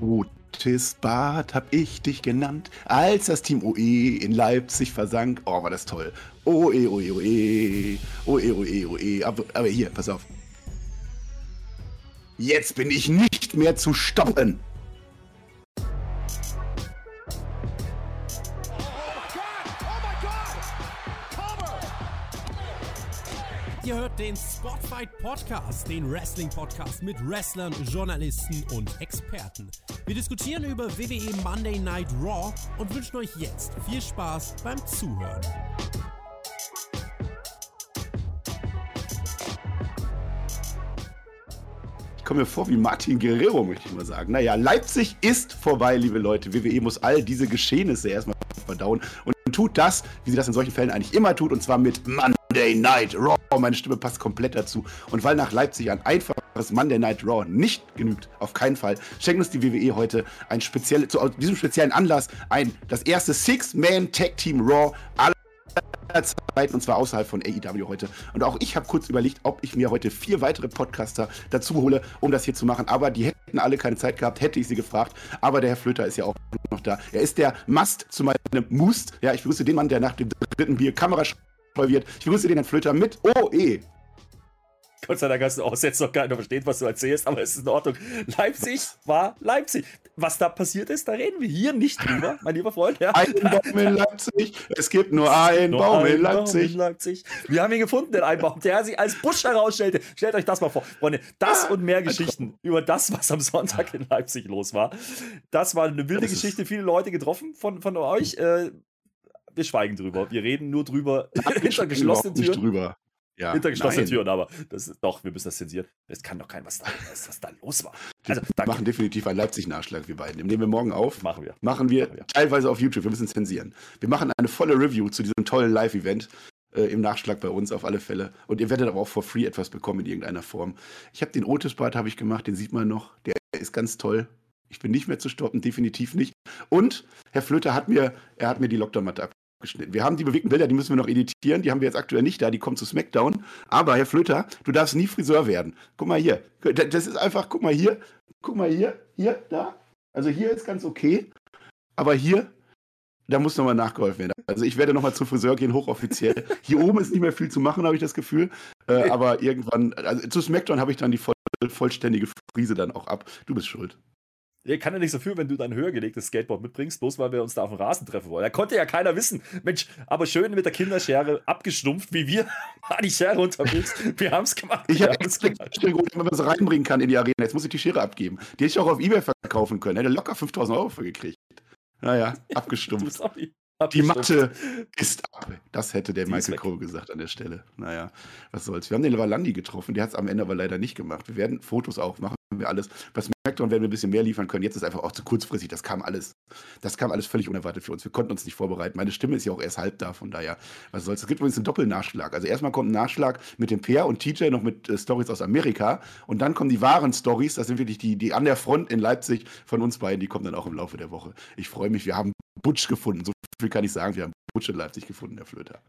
Otis Bart hab ich dich genannt, als das Team OE in Leipzig versank. Oh, war das toll. OE, OE, OE, OE, OE, OE. Aber, aber hier, pass auf. Jetzt bin ich nicht mehr zu stoppen. Spotfight Podcast, den Wrestling Podcast mit Wrestlern, Journalisten und Experten. Wir diskutieren über WWE Monday Night Raw und wünschen euch jetzt viel Spaß beim Zuhören. Ich komme mir vor wie Martin Guerrero, möchte ich mal sagen. Naja, Leipzig ist vorbei, liebe Leute. WWE muss all diese Geschehnisse erstmal verdauen und tut das, wie sie das in solchen Fällen eigentlich immer tut, und zwar mit Monday Night Raw. Meine Stimme passt komplett dazu. Und weil nach Leipzig ein einfaches Monday Night Raw nicht genügt, auf keinen Fall, schenkt uns die WWE heute ein speziell, zu diesem speziellen Anlass ein, das erste Six-Man-Tag-Team Raw aller Zeiten und zwar außerhalb von AEW heute. Und auch ich habe kurz überlegt, ob ich mir heute vier weitere Podcaster dazu hole, um das hier zu machen. Aber die hätten alle keine Zeit gehabt, hätte ich sie gefragt. Aber der Herr Flöter ist ja auch noch da. Er ist der Must zu meinem Must. Ja, ich begrüße den Mann, der nach dem dritten Bier kamerascheu wird. Ich begrüße den Herrn Flöter mit OE. Gott sei Dank hast du auch jetzt noch keiner versteht, was du erzählst, aber es ist in Ordnung. Leipzig war Leipzig. Was da passiert ist, da reden wir hier nicht drüber, mein lieber Freund. Ja. Ein Baum in Leipzig. Es gibt nur einen nur Baum, in Leipzig. In Leipzig. Wir haben ihn gefunden, den einen Baum, der sich als Busch herausstellte. Stellt euch das mal vor. Freunde, das und mehr Geschichten über das, was am Sonntag in Leipzig los war. Das war eine wilde Geschichte. Viele Leute getroffen von, von euch. Äh, wir schweigen drüber. Wir reden nur drüber hinter geschlossenen Türen. Nicht drüber. Ja, hinter geschlossenen Türen, aber das ist, doch, wir müssen das zensieren. Es kann doch kein, was da, was, was da los war. Also, wir danke. machen definitiv einen Leipzig-Nachschlag, wir beiden. Den nehmen wir morgen auf. Machen wir. Machen wir, machen wir. teilweise auf YouTube. Wir müssen zensieren. Wir machen eine volle Review zu diesem tollen Live-Event äh, im Nachschlag bei uns auf alle Fälle. Und ihr werdet aber auch for free etwas bekommen in irgendeiner Form. Ich habe den Otis-Bart habe ich gemacht, den sieht man noch. Der ist ganz toll. Ich bin nicht mehr zu stoppen, definitiv nicht. Und Herr Flöter hat mir, er hat mir die Lockdown-Matte geschnitten. Wir haben die bewegten Bilder, die müssen wir noch editieren. Die haben wir jetzt aktuell nicht da, die kommen zu SmackDown. Aber Herr Flöter, du darfst nie Friseur werden. Guck mal hier. Das ist einfach, guck mal hier, guck mal hier, hier, da. Also hier ist ganz okay. Aber hier, da muss nochmal nachgeholfen werden. Also ich werde nochmal zum Friseur gehen, hochoffiziell. Hier oben ist nicht mehr viel zu machen, habe ich das Gefühl. Äh, aber irgendwann, also zu SmackDown habe ich dann die voll, vollständige Frise dann auch ab. Du bist schuld. Er kann ja nicht so viel, wenn du dein höher gelegtes Skateboard mitbringst, bloß weil wir uns da auf dem Rasen treffen wollen. Da konnte ja keiner wissen. Mensch, aber schön mit der Kinderschere abgestumpft, wie wir war die Schere unterwegs. Wir haben es gemacht. Ich habe extra geholt, wenn man das reinbringen kann in die Arena. Jetzt muss ich die Schere abgeben. Die hätte ich auch auf Ebay verkaufen können. Hätte locker 5000 Euro für gekriegt. Naja, abgestumpft. Die Matte ist ab. Das hätte der Die Michael Crow gesagt an der Stelle. Naja, was soll's. Wir haben den Levalandi getroffen, der hat es am Ende aber leider nicht gemacht. Wir werden Fotos auch machen, wir alles. Bei SmackDown werden wir ein bisschen mehr liefern können. Jetzt ist einfach auch zu kurzfristig. Das kam alles, das kam alles völlig unerwartet für uns. Wir konnten uns nicht vorbereiten. Meine Stimme ist ja auch erst halb da, von daher, was soll's. Es gibt übrigens einen Doppelnachschlag. Also erstmal kommt ein Nachschlag mit dem Peer und TJ noch mit äh, Stories aus Amerika. Und dann kommen die wahren Stories. Das sind wirklich die, die an der Front in Leipzig von uns beiden. Die kommen dann auch im Laufe der Woche. Ich freue mich. Wir haben Butch gefunden. So viel kann ich sagen. Wir haben Butch in Leipzig gefunden, Herr Flöter.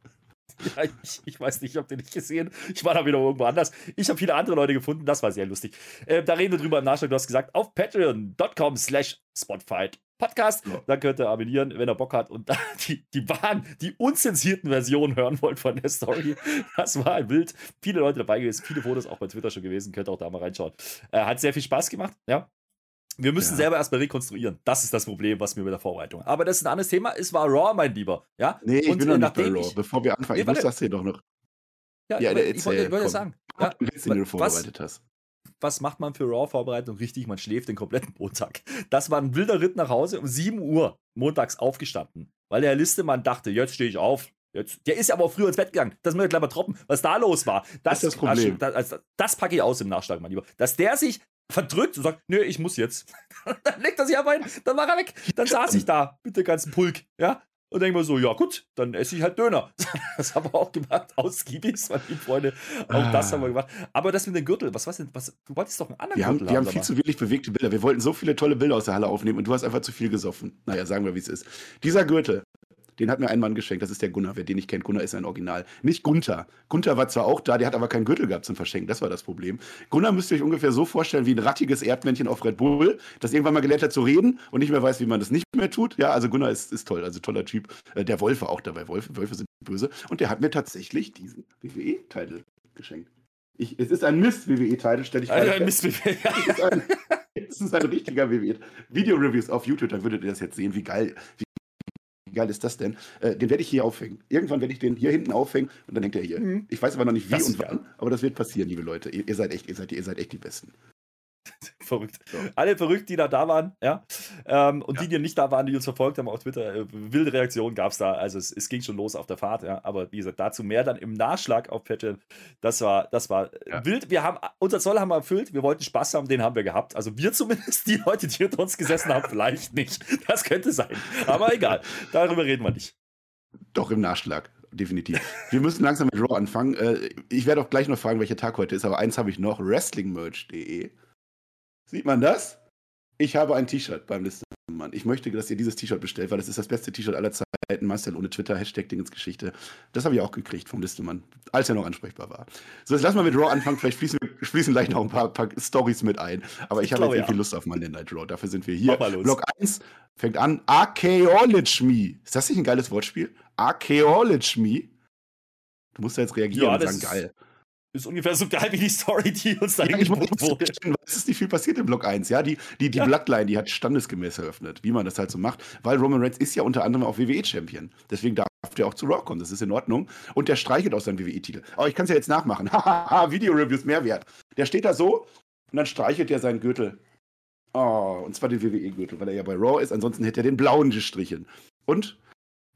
Ja, ich, ich, weiß nicht, ich habe den nicht gesehen. Ich war da wieder irgendwo anders. Ich habe viele andere Leute gefunden, das war sehr lustig. Äh, da reden wir drüber im Nachschlag. Du hast gesagt, auf patreon.com slash spotfight Podcast. Ja. Da könnt ihr abonnieren, wenn ihr Bock hat und die, die wahren, die unzensierten Versionen hören wollt von der Story. Das war ein Bild. Viele Leute dabei gewesen, viele Fotos auch bei Twitter schon gewesen. Könnt ihr auch da mal reinschauen. Äh, hat sehr viel Spaß gemacht. Ja, wir müssen ja. selber erstmal rekonstruieren. Das ist das Problem, was wir mit der Vorbereitung Aber das ist ein anderes Thema. Es war Raw, mein Lieber. Ja? Nee, ich und, bin noch nicht bei Raw. Bevor wir anfangen, nee, ich muss das hier doch noch. Ja, ja ich, ich wollte, wollte sagen. Ja, was, du vorbereitet hast. Was macht man für Raw-Vorbereitung richtig? Man schläft den kompletten Montag. Das war ein wilder Ritt nach Hause um 7 Uhr montags aufgestanden. Weil der Herr Listemann dachte, jetzt stehe ich auf. Jetzt, der ist aber auch früher ins Bett gegangen. Das müssen wir gleich mal troppen, was da los war. Das, das ist das Problem. Das, das, das packe ich aus im Nachschlag, mein Lieber. Dass der sich verdrückt und sagt, nö, ich muss jetzt. dann legt er sich aber ein, dann war er weg. Dann saß ich da mit dem ganzen Pulk, ja. Und denke mir so, ja gut, dann esse ich halt Döner. Das haben wir auch gemacht, ausgiebig, meine lieben Freunde. Auch das haben wir gemacht. Aber das mit dem Gürtel, was war denn, was, du wolltest doch einen anderen wir haben, Gürtel Wir haben, haben viel zu wenig bewegte Bilder. Wir wollten so viele tolle Bilder aus der Halle aufnehmen und du hast einfach zu viel gesoffen. Naja, sagen wir, wie es ist. Dieser Gürtel Den hat mir ein Mann geschenkt. Das ist der Gunnar. Wer den nicht kennt, Gunnar ist ein Original. Nicht Gunther. Gunther war zwar auch da, der hat aber keinen Gürtel gehabt zum Verschenken. Das war das Problem. Gunnar müsst ihr euch ungefähr so vorstellen wie ein rattiges Erdmännchen auf Red Bull, das irgendwann mal gelernt hat zu reden und nicht mehr weiß, wie man das nicht mehr tut. Ja, also Gunnar ist, ist toll. Also toller Typ. Äh, der Wolf war auch dabei. Wolf, Wölfe sind böse. Und der hat mir tatsächlich diesen WWE-Titel geschenkt. Ich, es ist ein Mist-WWE-Titel, stelle ich also ein Mist-WWE. Es ist ein richtiger WWE. Video-Reviews auf YouTube, dann würdet ihr das jetzt sehen, wie geil, wie geil ist das denn? Äh, den werde ich hier aufhängen. Irgendwann werde ich den hier hinten aufhängen und dann hängt er hier. Mhm. Ich weiß aber noch nicht wie das und wann, aber das wird passieren, liebe Leute. Ihr, ihr, seid echt, ihr seid, ihr seid echt die Besten. Verrückt. So. Alle verrückt, die da da waren, ja. Ähm, und ja. die, die nicht da waren, die uns verfolgt haben auf Twitter, äh, wilde Reaktionen gab es da. Also es, es, ging schon los auf der Fahrt, ja. Aber wie gesagt, dazu mehr dann im Nachschlag auf Patreon. Das war, das war ja. wild. Wir haben, unser Zoll haben wir erfüllt, wir wollten Spaß haben, den haben wir gehabt. Also wir zumindest, die Leute, die unter uns gesessen haben, vielleicht nicht. Das könnte sein. Aber egal, darüber reden wir nicht. Doch im Nachschlag definitiv. Wir müssen langsam mit Raw anfangen. Äh, ich werde auch gleich noch fragen, welcher Tag heute ist, aber eins habe ich noch: wrestlingmerch.de. Sieht man das? Ich habe ein T-Shirt beim Listemann. Ich möchte, dass ihr dieses T-Shirt bestellt, weil das ist das beste T-Shirt aller Zeiten. Marcel ohne Twitter, Hashtag Dingensgeschichte. Das habe ich auch gekriegt vom Listemann, als er noch ansprechbar war. So, jetzt lass mal mit Raw anfangen. Vielleicht fließen, wir, fließen gleich noch ein paar, paar Stories mit ein. Aber ich, ich habe jetzt irgendwie ja. Lust auf Monday Night Raw. Dafür sind wir hier. Block 1 fängt an. Archaeology Me. Ist das nicht ein geiles Wortspiel? Archaeology Me. Du musst da jetzt reagieren ja, und sagen, geil ist ungefähr so geil wie die Story, die uns da ja, ich wurde. Es ist nicht viel passiert im Block 1. Ja, die, die, die ja. Bloodline, die hat standesgemäß eröffnet, wie man das halt so macht, weil Roman Reigns ist ja unter anderem auch WWE-Champion. Deswegen darf der auch zu Raw kommen. Das ist in Ordnung. Und der streichelt aus seinem WWE-Titel. Aber ich kann es ja jetzt nachmachen. Hahaha, Video-Reviews Mehrwert. Der steht da so und dann streichelt er seinen Gürtel. Oh, und zwar den WWE-Gürtel, weil er ja bei Raw ist. Ansonsten hätte er den blauen gestrichen. Und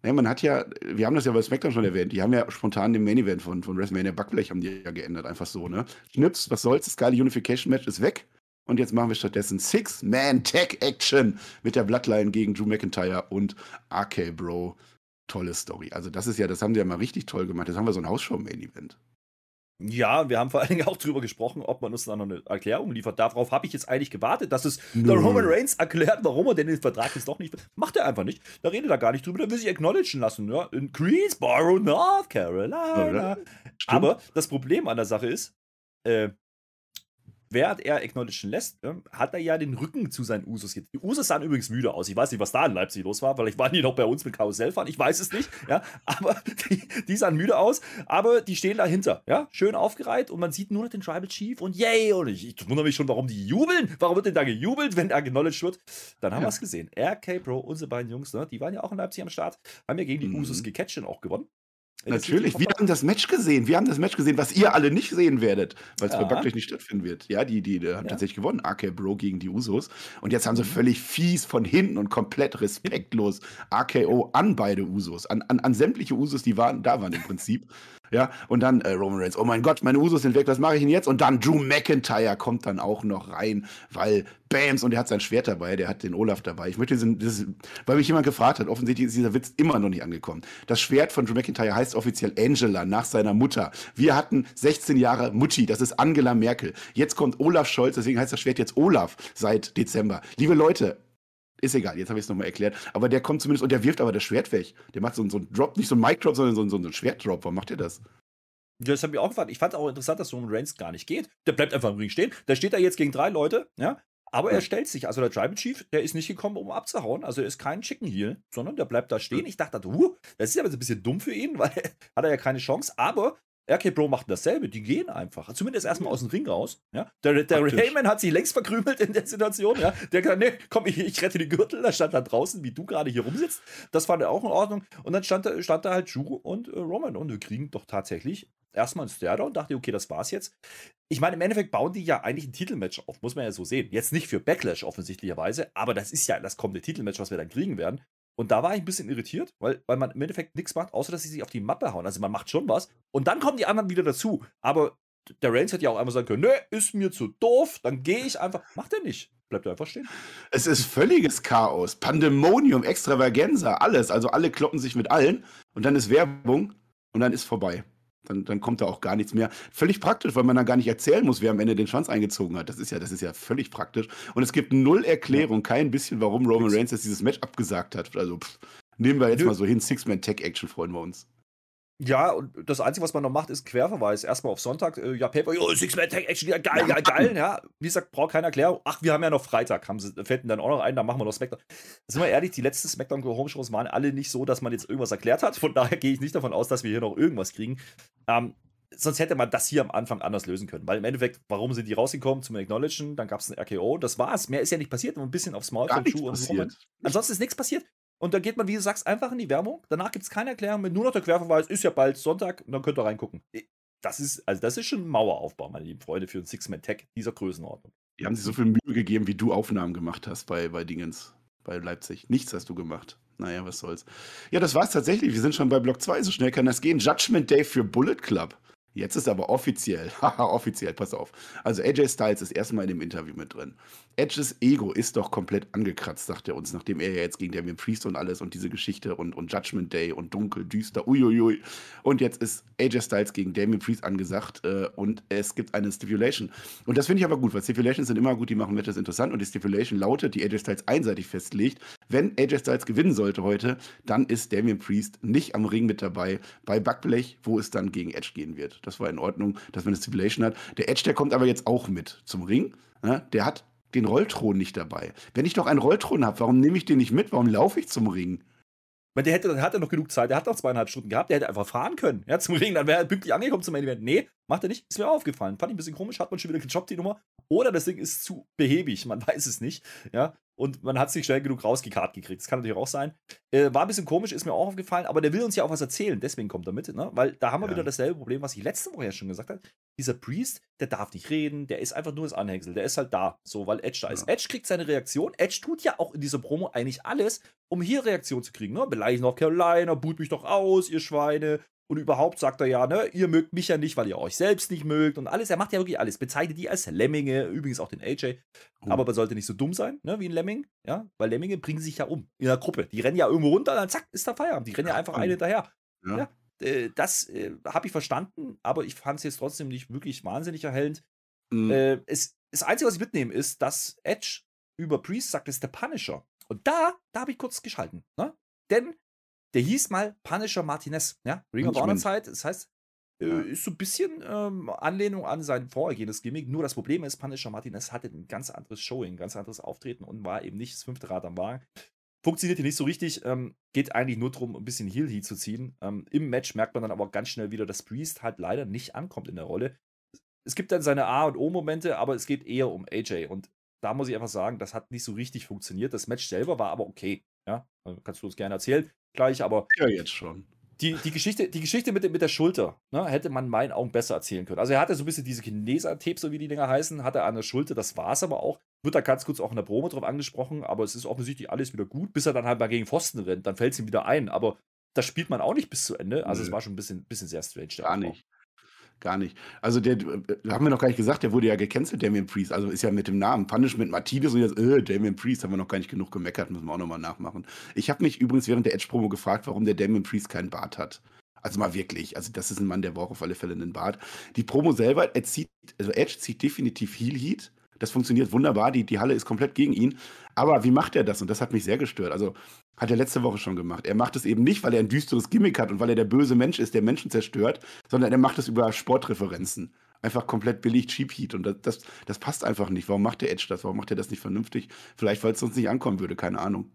Ne, man hat ja, wir haben das ja bei SmackDown schon erwähnt, die haben ja spontan den Main Event von, von WrestleMania Backblech haben die ja geändert, einfach so, ne? Schnips, was soll's, das geile Unification Match ist weg. Und jetzt machen wir stattdessen Six-Man-Tag-Action mit der Bloodline gegen Drew McIntyre und RK Bro. Tolle Story. Also, das ist ja, das haben sie ja mal richtig toll gemacht. Jetzt haben wir so ein Hausshow-Main-Event. Ja, wir haben vor allen Dingen auch darüber gesprochen, ob man uns dann noch eine Erklärung liefert. Darauf habe ich jetzt eigentlich gewartet, dass es der Roman Reigns erklärt, warum er denn den Vertrag jetzt doch nicht. Macht er einfach nicht. Da redet er gar nicht drüber. Da will sich acknowledgen lassen. Ja? In Greensboro, North Carolina. Ja, Aber das Problem an der Sache ist, äh, während er acknowledgen lässt, ne, hat er ja den Rücken zu seinen Usos. Die Usos sahen übrigens müde aus. Ich weiß nicht, was da in Leipzig los war. Vielleicht waren die noch bei uns mit Karussell fahren. Ich weiß es nicht. Ja, aber die, die, sahen müde aus. Aber die stehen dahinter. Ja, schön aufgereiht und man sieht nur noch den Tribal Chief und yay. Und ich, ich wundere mich schon, warum die jubeln. Warum wird denn da gejubelt, wenn er acknowledged wird? Dann haben ja. wir es gesehen. RK Pro, unsere beiden Jungs, ne, die waren ja auch in Leipzig am Start, haben ja gegen die mhm. Usos gecatcht und auch gewonnen. Natürlich, wir haben das Match gesehen. Wir haben das Match gesehen, was ihr alle nicht sehen werdet, weil es ja. bei Backlash nicht stattfinden wird. Ja, die, die, die haben ja. tatsächlich gewonnen, AK Bro gegen die Usos. Und jetzt haben sie mhm. völlig fies von hinten und komplett respektlos AKO an beide Usos, an, an, an sämtliche Usos, die waren, da waren im Prinzip. Ja, und dann äh, Roman Reigns, oh mein Gott, meine Usos sind weg, was mache ich denn jetzt? Und dann Drew McIntyre kommt dann auch noch rein, weil Bams und er hat sein Schwert dabei, der hat den Olaf dabei. Ich möchte diesen, das, weil mich jemand gefragt hat, offensichtlich ist dieser Witz immer noch nicht angekommen. Das Schwert von Drew McIntyre heißt offiziell Angela nach seiner Mutter. Wir hatten 16 Jahre Mutti, das ist Angela Merkel. Jetzt kommt Olaf Scholz, deswegen heißt das Schwert jetzt Olaf seit Dezember. Liebe Leute, ist egal, jetzt habe ich es nochmal erklärt. Aber der kommt zumindest und der wirft aber das Schwert weg. Der macht so, so einen Drop, nicht so einen Mic-Drop, sondern so, so einen Schwertdrop. Warum macht er das? Das habe ich auch gefragt. Ich fand auch interessant, dass Roman Reigns gar nicht geht. Der bleibt einfach im Ring stehen. Der steht da jetzt gegen drei Leute, ja. Aber er stellt sich, also der Tribal Chief, der ist nicht gekommen, um abzuhauen. Also er ist kein Chicken Heel, sondern der bleibt da stehen. Ich dachte, uh, das ist aber ein bisschen dumm für ihn, weil hat er ja keine Chance. Aber RK Bro macht dasselbe, die gehen einfach. Zumindest erstmal aus dem Ring raus. Ja? Der, der Heyman hat sich längst verkrümelt in der Situation. Ja? Der hat gesagt, nee, komm, ich, ich rette die Gürtel. Da stand da draußen, wie du gerade hier rumsitzt. Das fand er auch in Ordnung. Und dann stand da, stand da halt Drew und äh, Roman. Und wir kriegen doch tatsächlich erstmal einen und dachte, okay, das war's jetzt. Ich meine, im Endeffekt bauen die ja eigentlich ein Titelmatch auf, muss man ja so sehen. Jetzt nicht für Backlash offensichtlicherweise, aber das ist ja das kommende Titelmatch, was wir dann kriegen werden. Und da war ich ein bisschen irritiert, weil, weil man im Endeffekt nichts macht, außer dass sie sich auf die Mappe hauen. Also man macht schon was. Und dann kommen die anderen wieder dazu. Aber der Reigns hätte ja auch einmal sagen können, nö, ist mir zu doof, dann gehe ich einfach. Macht er nicht. Bleibt er einfach stehen. Es ist völliges Chaos. Pandemonium, Extravaganza, alles. Also alle kloppen sich mit allen. Und dann ist Werbung und dann ist vorbei. Dann, dann kommt da auch gar nichts mehr. Völlig praktisch, weil man dann gar nicht erzählen muss, wer am Ende den Schwanz eingezogen hat. Das ist ja, das ist ja völlig praktisch. Und es gibt null Erklärung, kein bisschen, warum Roman Reigns jetzt dieses Match abgesagt hat. Also, pff, Nehmen wir jetzt Nö. mal so hin, Six-Man-Tech-Action freuen wir uns. Ja, und das Einzige, was man noch macht, ist Querverweis. Erstmal auf Sonntag, äh, ja, Paper, oh, Six-Man-Tag-Action, ja, geil, Ja, geil, ja. Wie gesagt, braucht keine Erklärung. Ach, wir haben ja noch Freitag, haben sie, fällt dann auch noch ein, da machen wir noch Smackdown. Sind wir ehrlich, die letzten Smackdown Home Shows waren alle nicht so, dass man jetzt irgendwas erklärt hat. Von daher gehe ich nicht davon aus, dass wir hier noch irgendwas kriegen. Ähm, sonst hätte man das hier am Anfang anders lösen können. Weil im Endeffekt, warum sind die rausgekommen zum Acknowledgen? Dann gab es ein RKO, das war's. Mehr ist ja nicht passiert, nur ein bisschen aufs Maul Gar nichts Schuh und Roman. passiert. Ansonsten ist nichts passiert. Und dann geht man, wie du sagst, einfach in die Werbung. Danach gibt es keine Erklärung mehr, nur noch der Querverweis. Ist ja bald Sonntag und dann könnt ihr reingucken. Das ist, also das ist schon ein Maueraufbau, meine lieben Freunde, für einen Six-Man-Tag dieser Größenordnung. Die haben sich so viel Mühe gegeben, wie du Aufnahmen gemacht hast bei, bei Dingens, bei Leipzig. Nichts hast du gemacht. Naja, was soll's. Ja, das war's tatsächlich. Wir sind schon bei Block 2. So schnell kann das gehen. Judgment Day für Bullet Club. Jetzt ist aber offiziell. Haha, offiziell, pass auf. Also AJ Styles ist erstmal in dem Interview mit drin. Edges Ego ist doch komplett angekratzt, sagt er uns, nachdem er ja jetzt gegen Damien Priest und alles und diese Geschichte und, und Judgment Day und dunkel, düster, uiuiui. Und jetzt ist AJ Styles gegen Damien Priest angesagt äh, und es gibt eine Stipulation. Und das finde ich aber gut, weil Stipulations sind immer gut, die machen Matches interessant und die Stipulation lautet, die AJ Styles einseitig festlegt, wenn AJ Styles gewinnen sollte heute, dann ist Damien Priest nicht am Ring mit dabei bei Backblech, wo es dann gegen Edge gehen wird. Das war in Ordnung, dass man eine Stipulation hat. Der Edge, der kommt aber jetzt auch mit zum Ring. Ne? Der hat den Rollthron nicht dabei. Wenn ich doch einen Rollthron habe, warum nehme ich den nicht mit? Warum laufe ich zum Ring? Weil der hätte, hat er noch genug Zeit, der hat noch zweieinhalb Stunden gehabt, der hätte einfach fahren können, ja, zum Ring, dann wäre er pünktlich angekommen zum Main Event. Nee, macht er nicht, ist mir auch aufgefallen. Fand ich ein bisschen komisch, hat man schon wieder gejobbt, die Nummer. Oder das Ding ist zu behäbig, man weiß es nicht, ja. Und man hat sich schnell genug rausgekarrt gekriegt. Das kann natürlich auch sein. Äh, war ein bisschen komisch, ist mir auch aufgefallen, aber der will uns ja auch was erzählen, deswegen kommt er mit, ne? Weil da haben wir Ja. wieder dasselbe Problem, was ich letzte Woche ja schon gesagt habe. Dieser Priest, der darf nicht reden, der ist einfach nur das Anhängsel, der ist halt da, so, weil Edge da ist. Ja. Edge kriegt seine Reaktion. Edge tut ja auch in dieser Promo eigentlich alles, um hier Reaktion zu kriegen. Ne? Beleidigen auf Carolina, boot mich doch aus, ihr Schweine. Und überhaupt sagt er ja, ne, ihr mögt mich ja nicht, weil ihr euch selbst nicht mögt und alles. Er macht ja wirklich alles. Bezeichnet die als Lemminge, übrigens auch den AJ. Oh. Aber man sollte nicht so dumm sein, ne, wie ein Lemming, ja, weil Lemminge bringen sich ja um in der Gruppe. Die rennen ja irgendwo runter, dann zack, ist da Feierabend. Die rennen ja einfach eine hinterher. Ja. Ja. Äh, das äh, habe ich verstanden, aber ich fand es jetzt trotzdem nicht wirklich wahnsinnig erhellend. Mm, Äh, es, das Einzige, was ich mitnehme, ist, dass Edge über Priest sagt, es ist der Punisher. Und da, da habe ich kurz geschalten. Ne? Denn der hieß mal Punisher Martinez. Ja? Ring of Honor. Zeit. Das heißt, äh, ist so ein bisschen ähm, Anlehnung an sein vorhergehendes Gimmick. Nur das Problem ist, Punisher Martinez hatte ein ganz anderes Showing, ein ganz anderes Auftreten und war eben nicht das fünfte Rad am Wagen. Funktioniert hier nicht so richtig. Ähm, geht eigentlich nur darum, ein bisschen Heel Heat zu ziehen. Ähm, Im Match merkt man dann aber ganz schnell wieder, dass Priest halt leider nicht ankommt in der Rolle. Es gibt dann seine A- und O-Momente, aber es geht eher um AJ. Und da muss ich einfach sagen, das hat nicht so richtig funktioniert. Das Match selber war aber okay. Ja, Also kannst du uns gerne erzählen gleich, aber ja, jetzt schon. die, die Geschichte, die Geschichte mit, der- mit der Schulter ne, hätte man in meinen Augen besser erzählen können. Also er hatte so ein bisschen diese Chineser-Tapes, so wie die Dinger heißen, hatte er an der Schulter, das war es aber auch. Wird da ganz kurz auch in der Promo drauf angesprochen, aber es ist offensichtlich alles wieder gut, bis er dann halt mal gegen Pfosten rennt, dann fällt es ihm wieder ein. Aber das spielt man auch nicht bis zu Ende. Also es Nö. war schon ein bisschen, bisschen sehr strange. Gar nicht. Gar nicht. Also der, äh, haben wir noch gar nicht gesagt, der wurde ja gecancelt, Damien Priest. Also ist ja mit dem Namen Punishment Martinez und jetzt, äh, Damien Priest, haben wir noch gar nicht genug gemeckert, müssen wir auch nochmal nachmachen. Ich habe mich übrigens während der Edge-Promo gefragt, warum der Damien Priest keinen Bart hat. Also mal wirklich. Also das ist ein Mann, der braucht auf alle Fälle einen Bart. Die Promo selber, er zieht, also Edge zieht definitiv Heel Heat. Das funktioniert wunderbar. Die, die Halle ist komplett gegen ihn. Aber wie macht er das? Und das hat mich sehr gestört. Also hat er letzte Woche schon gemacht. Er macht es eben nicht, weil er ein düsteres Gimmick hat und weil er der böse Mensch ist, der Menschen zerstört, sondern er macht es über Sportreferenzen. Einfach komplett billig Cheap Heat. Und das, das, das passt einfach nicht. Warum macht der Edge das? Warum macht er das nicht vernünftig? Vielleicht, weil es sonst nicht ankommen würde. Keine Ahnung.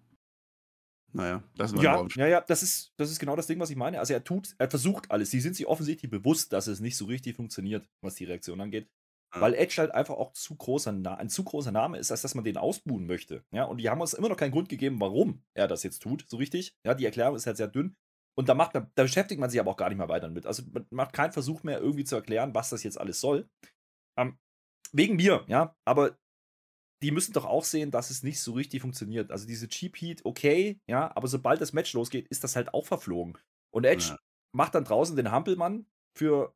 Naja, das war Ja, ja, ja, das ist, das ist genau das Ding, was ich meine. Also er tut, er versucht alles. Sie sind sich offensichtlich bewusst, dass es nicht so richtig funktioniert, was die Reaktion angeht. Weil Edge halt einfach auch zu großer Na ein zu großer Name ist, als dass man den ausbuhen möchte. Ja, und die haben uns immer noch keinen Grund gegeben, warum er das jetzt tut, so richtig. Ja, die Erklärung ist halt sehr dünn. Und da, macht, man- da beschäftigt man sich aber auch gar nicht mehr weiter mit. Also man macht keinen Versuch mehr, irgendwie zu erklären, was das jetzt alles soll. Ähm, wegen mir, ja, aber die müssen doch auch sehen, dass es nicht so richtig funktioniert. Also diese Cheap Heat, okay, ja, aber sobald das Match losgeht, ist das halt auch verflogen. Und Edge Ja. macht dann draußen den Hampelmann für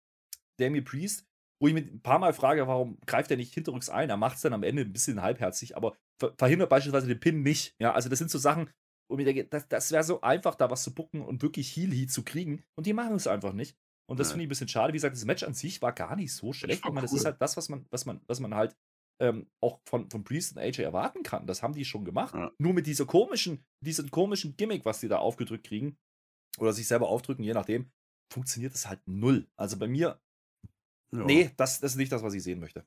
Damien Priest, wo ich mich ein paar Mal frage, warum greift er nicht hinterrücks ein? Er macht es dann am Ende ein bisschen halbherzig, aber ver verhindert beispielsweise den Pin nicht. Ja, also das sind so Sachen, wo ich mir denke, das, das wäre so einfach, da was zu bucken und wirklich Heel Heat zu kriegen. Und die machen es einfach nicht. Und das Ja. finde ich ein bisschen schade. Wie gesagt, das Match an sich war gar nicht so schlecht. Ich meine, das cool. ist halt das, was man, was man, was man halt ähm, auch von, von Priest und AJ erwarten kann. Das haben die schon gemacht. Ja. Nur mit dieser komischen, diesem komischen Gimmick, was die da aufgedrückt kriegen, oder sich selber aufdrücken, je nachdem, funktioniert es halt null. Also bei mir, Ja. nee, das, das ist nicht das, was ich sehen möchte.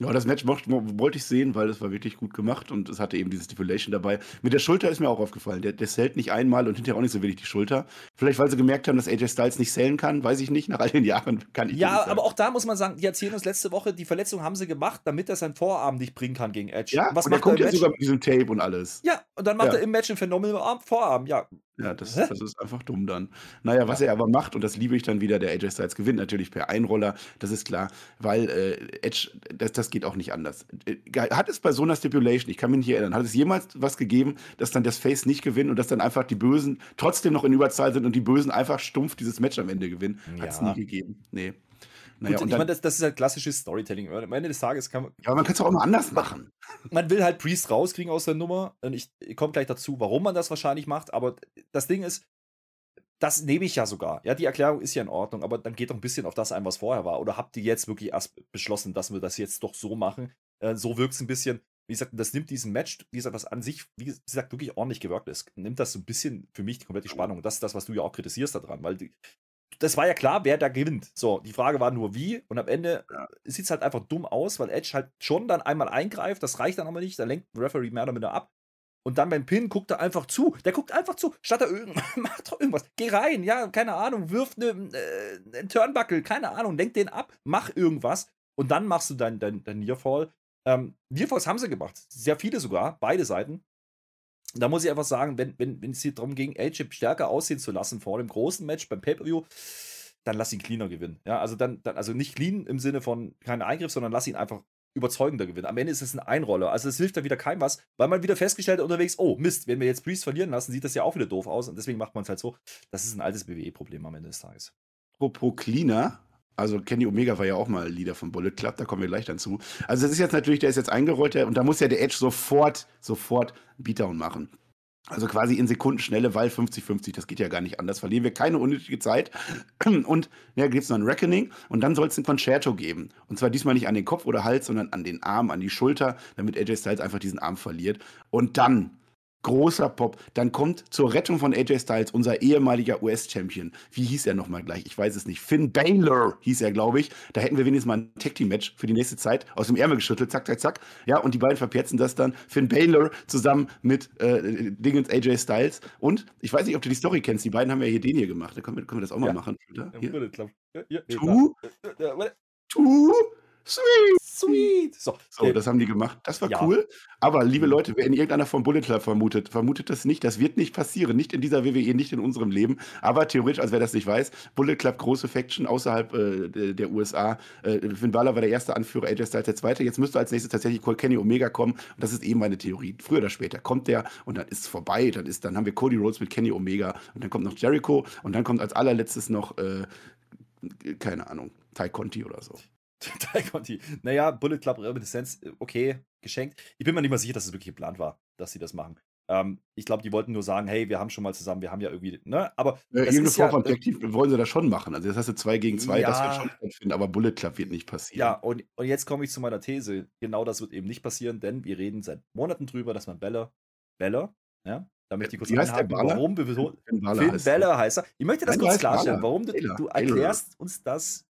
Ja, das Match wollte ich sehen, weil es war wirklich gut gemacht und es hatte eben diese Stipulation dabei. Mit der Schulter ist mir auch aufgefallen. Der, der zählt nicht einmal und hinterher auch nicht so wenig die Schulter. Vielleicht, weil sie gemerkt haben, dass AJ Styles nicht zählen kann, weiß ich nicht. Nach all den Jahren kann ich Ja, aber auch da muss man sagen, die erzählen uns letzte Woche, die Verletzung haben sie gemacht, damit er seinen Vorarm nicht bringen kann gegen Edge. Ja, Und was und macht er kommt im ja sogar mit diesem Tape und alles. Ja, und dann macht Ja. er im Match einen phänomenalen Arm- Vorarm. Ja, Ja, das, das ist einfach dumm dann. Naja, was er aber macht, und das liebe ich dann wieder, der AJ Styles gewinnt natürlich per Einroller, das ist klar, weil äh, Edge, das, das geht auch nicht anders. Äh, Hat es bei so einer Stipulation, ich kann mich nicht erinnern, hat es jemals was gegeben, dass dann das Face nicht gewinnt und dass dann einfach die Bösen trotzdem noch in Überzahl sind und die Bösen einfach stumpf dieses Match am Ende gewinnen? Hat es nie gegeben. Nee. Naja, Gut, und ich meine, das, das ist halt klassisches Storytelling. Am Ende des Tages kann man, ja, aber man kann es auch immer anders machen. man will halt Priest rauskriegen aus der Nummer. Und ich, ich komme gleich dazu, warum man das wahrscheinlich macht. Aber das Ding ist, das nehme ich ja sogar. Ja, die Erklärung ist ja in Ordnung, aber dann geht doch ein bisschen auf das ein, was vorher war. Oder habt ihr jetzt wirklich erst beschlossen, dass wir das jetzt doch so machen? Äh, so wirkt es ein bisschen, wie gesagt, das nimmt diesen Match, wie gesagt, was an sich, wie gesagt, wirklich ordentlich gewirkt ist, nimmt das so ein bisschen für mich die komplette Spannung. Das ist das, was du ja auch kritisierst daran, weil die, das war ja klar, wer da gewinnt. So, die Frage war nur wie und am Ende sieht es halt einfach dumm aus, weil Edge halt schon dann einmal eingreift, das reicht dann aber nicht, da lenkt Referee mehr oder minder ab. Und dann beim Pin guckt er einfach zu. Der guckt einfach zu. Statt er macht doch irgendwas. Geh rein, ja, keine Ahnung, wirft ne, äh, einen Turnbuckle, keine Ahnung, lenk den ab, mach irgendwas. Und dann machst du dein, dein, dein Nearfall. Ähm, Nearfalls haben sie gemacht. Sehr viele sogar, beide Seiten. Da muss ich einfach sagen, wenn, wenn, wenn es hier darum ging, AJ stärker aussehen zu lassen vor dem großen Match beim Pay-Per-View, dann lass ihn cleaner gewinnen. Ja, also dann, dann, also nicht clean im Sinne von kein Eingriff, sondern lass ihn einfach überzeugender gewinnen. Am Ende ist es ein Einroller. Also es hilft dann wieder keinem was, weil man wieder festgestellt hat unterwegs, oh Mist, wenn wir jetzt Priest verlieren lassen, sieht das ja auch wieder doof aus und deswegen macht man es halt so. Das ist ein altes WWE-Problem am Ende des Tages. Apropos Cleaner, also Kenny Omega war ja auch mal Leader von Bullet Club, da kommen wir gleich dann zu. Also das ist jetzt natürlich, der ist jetzt eingerollt und da muss ja der Edge sofort, sofort Beatdown machen. Also quasi in Sekundenschnelle, weil 50-50, das geht ja gar nicht anders. Verlieren wir keine unnötige Zeit. Und ja, gibt es noch ein Reckoning und dann soll es ein Concerto geben. Und zwar diesmal nicht an den Kopf oder Hals, sondern an den Arm, an die Schulter, damit AJ Styles einfach diesen Arm verliert. Und dann großer Pop. Dann kommt zur Rettung von AJ Styles unser ehemaliger US-Champion. Wie hieß er nochmal gleich? Ich weiß es nicht. Finn Balor hieß er, glaube ich. Da hätten wir wenigstens mal ein Tag-Team-Match für die nächste Zeit aus dem Ärmel geschüttelt. Zack, zack, zack. Ja, und die beiden verpetzen das dann. Finn Balor zusammen mit äh, Dingens AJ Styles. Und ich weiß nicht, ob du die Story kennst. Die beiden haben ja hier den hier gemacht. Da können wir, können wir das auch mal Ja. machen. Oder? Hier. Two, Two, two, three. Sweet. So, So, das haben die gemacht. Das war Ja. cool. Aber liebe Mhm. Leute, wenn irgendeiner vom Bullet Club vermutet, vermutet das nicht. Das wird nicht passieren. Nicht in dieser WWE, nicht in unserem Leben. Aber theoretisch, als wer das nicht weiß, Bullet Club, große Faction außerhalb äh, der, der USA. Äh, Finn Balor war der erste Anführer, AJ Styles der zweite. Jetzt müsste als nächstes tatsächlich Cole Kenny Omega kommen. Und das ist eben meine Theorie. Früher oder später kommt der und dann ist es vorbei. Dann, ist, dann haben wir Cody Rhodes mit Kenny Omega und dann kommt noch Jericho und dann kommt als allerletztes noch, äh, keine Ahnung, Ty Conti oder so. Ty Conti. Naja, Bullet Club Reminiscence, äh, okay, geschenkt. Ich bin mir nicht mal sicher, dass es wirklich geplant war, dass sie das machen. Ähm, ich glaube, die wollten nur sagen, hey, wir haben schon mal zusammen, wir haben ja irgendwie, ne? Aber Äh, das irgendeine Form ja, von äh, Tag-Team wollen sie da schon machen. Also das heißt zwei gegen zwei, das wird Ja. schon stattfinden, aber Bullet Club wird nicht passieren. Ja, und, und jetzt komme ich zu meiner These. Genau das wird eben nicht passieren, denn wir reden seit Monaten drüber, dass man Beller, Beller, ja, da möchte ich kurz einhaken, Baller? warum wir so, Finn Balor Finn heißt er. Beller heißt er. Ich möchte das du kurz klarstellen, Balor. warum du, du erklärst uns das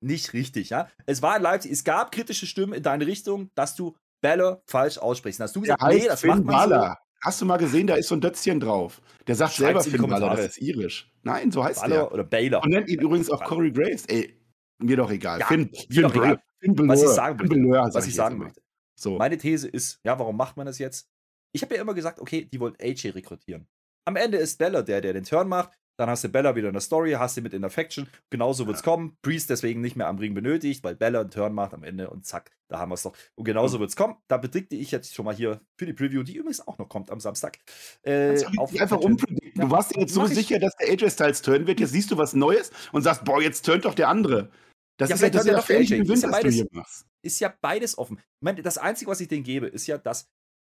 nicht richtig, ja. Es war in Leipzig, es gab kritische Stimmen in deine Richtung, dass du Beller falsch aussprichst. Hast du Der gesagt, heißt nee, das Finn macht man so. Balor. Hast du mal gesehen, da ist so ein Dötzchen drauf. Der sagt Schreibt's selber Finn Kommentare. das ist irisch. Nein, so heißt Baller der. oder Baylor. Und nennt ihn übrigens auch Baller. Corey Graves. Ey, mir doch egal. Ja, Finn, Finn, doch egal. Finn Was ich sagen möchte, sag was ich sagen möchte. So. Meine These ist, ja, warum macht man das jetzt? Ich habe ja immer gesagt, okay, die wollen AJ rekrutieren. Am Ende ist Bella der, der den Turn macht. Dann hast du Bella wieder in der Story, hast sie mit in der Faction. Genauso wird es kommen. Priest deswegen nicht mehr am Ring benötigt, weil Bella einen Turn macht am Ende und zack, da haben wir es doch. Und genauso wird es kommen. Da bedingte ich jetzt schon mal hier für die Preview, die übrigens auch noch kommt am Samstag. Äh, auf einfach umpredikten. Du Ja, warst dir jetzt so sicher, dass der AJ Styles turnen wird. Jetzt siehst du was Neues und sagst, boah, jetzt turnt doch der andere. Das Ja, ist ja das ja doch für völlig AJ. Gewinn, Ist ja beides- ist ja beides offen. Ich meine, das Einzige, was ich denen gebe, ist ja, dass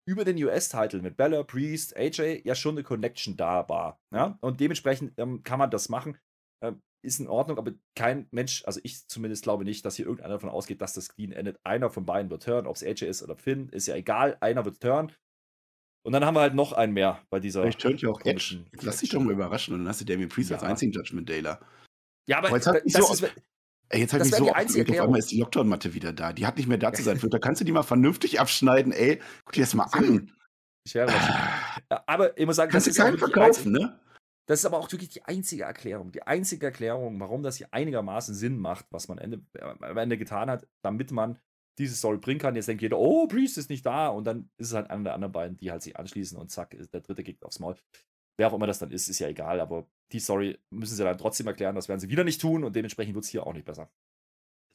über den US-Titel mit Bella, Priest, AJ ja schon eine Connection da war. Ja? Und dementsprechend ähm, kann man das machen. Ähm, ist in Ordnung, aber kein Mensch, also ich zumindest glaube nicht, dass hier irgendeiner davon ausgeht, dass das clean endet. Einer von beiden wird turn, ob es AJ ist oder Finn, ist ja egal, einer wird turn. Und dann haben wir halt noch einen mehr bei dieser. Vielleicht turnt ja auch Edge. Lass dich doch mal überraschen und dann hast du Damien Priest ja. als einzigen Judgment Dailer. Ja, aber, aber das so, ist, ey, jetzt hat mich so aufgeregt, auf einmal ist die Lockdown-Matte wieder da. Die hat nicht mehr da zu sein. Da kannst du die mal vernünftig abschneiden, ey. Guck dir das mal an. Ich wäre ah. Aber ich muss sagen, kannst das du keinen verkaufen, ne? Das ist aber auch wirklich die einzige Erklärung, die einzige Erklärung, warum das hier einigermaßen Sinn macht, was man Ende, am Ende getan hat, damit man diese Story bringen kann. Jetzt denkt jeder, oh, Priest ist nicht da. Und dann ist es halt einer der anderen beiden, die halt sich anschließen und zack, ist der dritte Gegner aufs Maul. Wer auch immer das dann ist, ist ja egal. Aber die Story müssen sie dann trotzdem erklären. Das werden sie wieder nicht tun und dementsprechend wird es hier auch nicht besser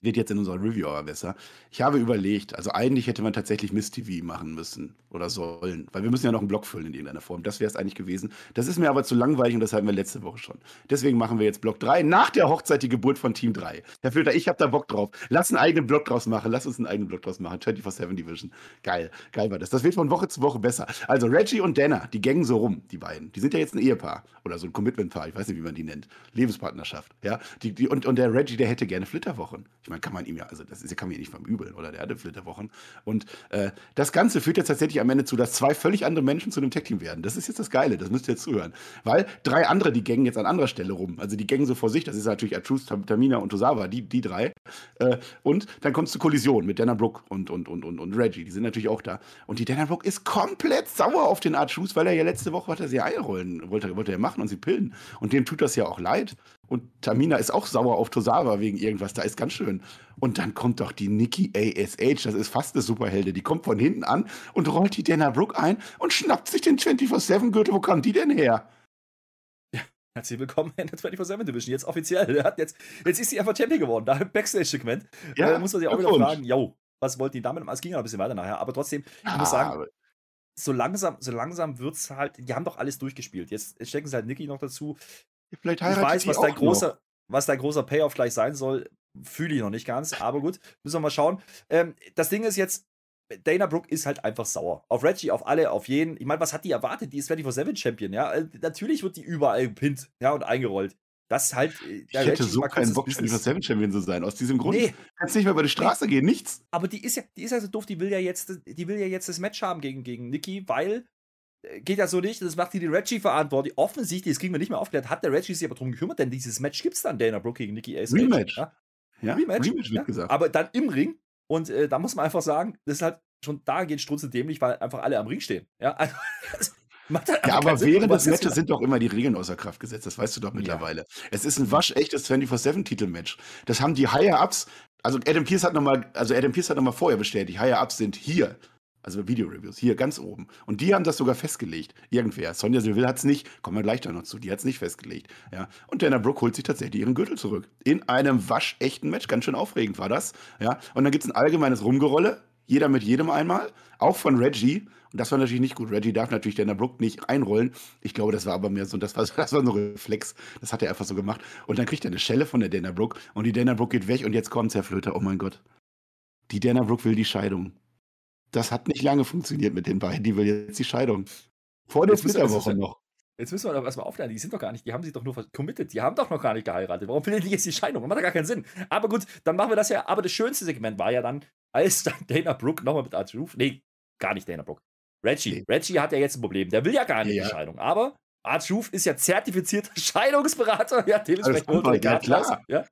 wird jetzt in unserer Review aber besser. Ich habe überlegt, also eigentlich hätte man tatsächlich Miss TV machen müssen oder sollen, weil wir müssen ja noch einen Block füllen in irgendeiner Form. Das wäre es eigentlich gewesen. Das ist mir aber zu langweilig und das hatten wir letzte Woche schon. Deswegen machen wir jetzt Block 3 nach der Hochzeit die Geburt von Team 3. Herr Filter, ich habe da Bock drauf. Lass einen eigenen Block draus machen. Lass uns einen eigenen Block draus machen. 24-7 Division. Geil. Geil war das. Das wird von Woche zu Woche besser. Also Reggie und Dana, die gängen so rum, die beiden. Die sind ja jetzt ein Ehepaar oder so ein Commitment-Paar. Ich weiß nicht, wie man die nennt. Lebenspartnerschaft. Ja? Die, die, und, und der Reggie, der hätte gerne Flitterwochen. Ich meine, kann man ihm ja, also das ist, kann man ja nicht verübeln, oder? Der hatte Flitterwochen. Und äh, das Ganze führt jetzt tatsächlich am Ende zu, dass zwei völlig andere Menschen zu einem Tech-Team werden. Das ist jetzt das Geile, das müsst ihr jetzt zuhören. Weil drei andere, die gängen jetzt an anderer Stelle rum. Also die gängen so vor sich, das ist natürlich Atrus, Tamina und Tosawa, die, die drei. Äh, und dann kommt es zu Kollision mit Dana Brooke und, und, und, und, und Reggie, die sind natürlich auch da. Und die Dana Brooke ist komplett sauer auf den Atrus, weil er ja letzte Woche hat er sie einrollen, wollte, wollte er machen und sie pillen. Und dem tut das ja auch leid. Und Tamina ist auch sauer auf Tosawa wegen irgendwas. Da ist ganz schön. Und dann kommt doch die Nikki ASH, das ist fast eine Superhelde. Die kommt von hinten an und rollt die Dana Brooke ein und schnappt sich den 24-7-Gürtel. Wo kam die denn her? Ja, herzlich willkommen in der 24-7 Division. Jetzt offiziell. Jetzt, jetzt ist sie einfach Champion geworden. Da im Backstage-Segment. Ja, äh, muss man sich auch wieder fragen, yo, was wollten die damit? Es ging ja ein bisschen weiter nachher. Aber trotzdem, ich ja, muss sagen, so langsam, so langsam wird es halt, die haben doch alles durchgespielt. Jetzt stecken sie halt Nikki noch dazu. Vielleicht ich weiß, was dein, großer, was dein großer Payoff gleich sein soll, fühle ich noch nicht ganz, aber gut, müssen wir mal schauen. Ähm, das Ding ist jetzt, Dana Brooke ist halt einfach sauer. Auf Reggie, auf alle, auf jeden. Ich meine, was hat die erwartet? Die ist 24-7 Champion, ja. Äh, natürlich wird die überall gepinnt, ja, und eingerollt. Das halt. Äh, ich hätte so keinen Bock, 24-7 Champion zu sein. Aus diesem Grund nee. kannst du nicht mehr über die Straße nee. gehen, nichts. Aber die ist ja, die ist ja so doof, die will ja jetzt, die will ja jetzt das Match haben gegen, gegen Nikki, weil geht ja so nicht. Das macht die, die Reggie verantwortlich. Offensichtlich, das kriegen wir nicht mehr aufgeklärt, hat der Reggie sich aber darum gekümmert, denn dieses Match gibt es dann, Dana Brooke gegen Nikki Ace. Rematch. Ja? ja? Rematch, Rematch wird ja? gesagt. Aber dann im Ring. Und äh, da muss man einfach sagen, das ist halt schon da geht Strunze dämlich, weil einfach alle am Ring stehen. Ja, also, halt ja, aber während des Matches sind doch immer die Regeln außer Kraft gesetzt. Das weißt du doch mittlerweile. Ja. Es ist ein waschechtes 24-7-Titelmatch. Das haben die Higher-Ups, also Adam Pierce hat nochmal, also Adam Pierce hat nochmal vorher bestätigt, Higher-Ups sind hier also Video-Reviews, hier ganz oben. Und die haben das sogar festgelegt. Irgendwer. Sonja Seville hat es nicht, kommen wir gleich da noch zu, die hat es nicht festgelegt. Ja. Und Dana Brooke holt sich tatsächlich ihren Gürtel zurück. In einem waschechten Match. Ganz schön aufregend war das. Ja. Und dann gibt es ein allgemeines Rumgerolle. Jeder mit jedem einmal. Auch von Reggie. Und das war natürlich nicht gut. Reggie darf natürlich Dana Brooke nicht einrollen. Ich glaube, das war aber mehr so, das war, das war so ein Reflex. Das hat er einfach so gemacht. Und dann kriegt er eine Schelle von der Dana Brooke. Und die Dana Brooke geht weg. Und jetzt kommt Herr Flöter. Oh mein Gott. Die Dana Brooke will die Scheidung. Das hat nicht lange funktioniert mit den beiden. Die will jetzt die Scheidung. Vor der Flitterwoche noch. Jetzt müssen wir doch erstmal aufklären, die sind doch gar nicht, die haben sich doch nur committed, die haben doch noch gar nicht geheiratet. Warum will die jetzt die Scheidung? Das macht doch gar keinen Sinn. Aber gut, dann machen wir das ja. Aber das schönste Segment war ja dann, als dann Dana Brooke nochmal mit Art Roof, nee, gar nicht Dana Brooke. Reggie. Nee. Reggie hat ja jetzt ein Problem. Der will ja gar nicht ja, die Scheidung. Aber Art Roof ist ja zertifizierter Scheidungsberater. Ja, dementsprechend holt er klar. Ja.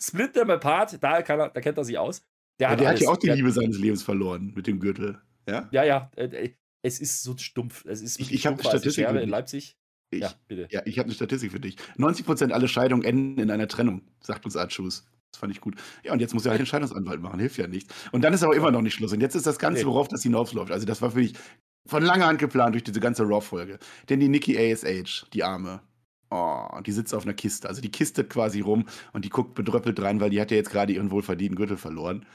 Split them apart, da, er, da kennt er sich aus. Der, ja, hat, der hat, ja auch die der, Liebe seines Lebens verloren mit dem Gürtel. Ja, ja. ja äh, äh, es ist so stumpf. Es ist ich ich habe eine Statistik in Leipzig. Ich, ja, bitte. Ja, ich habe eine Statistik für dich. 90% aller Scheidungen enden in einer Trennung, sagt uns Artschus. Das fand ich gut. Ja, und jetzt muss er halt den Scheidungsanwalt machen, hilft ja nicht. Und dann ist aber immer noch nicht Schluss. Und jetzt ist das Ganze, worauf das hinausläuft. Also, das war für mich von langer Hand geplant durch diese ganze Raw-Folge. Denn die Nikki ASH, die Arme, oh, die sitzt auf einer Kiste. Also, die kistet quasi rum und die guckt bedröppelt rein, weil die hat ja jetzt gerade ihren wohlverdienten Gürtel verloren.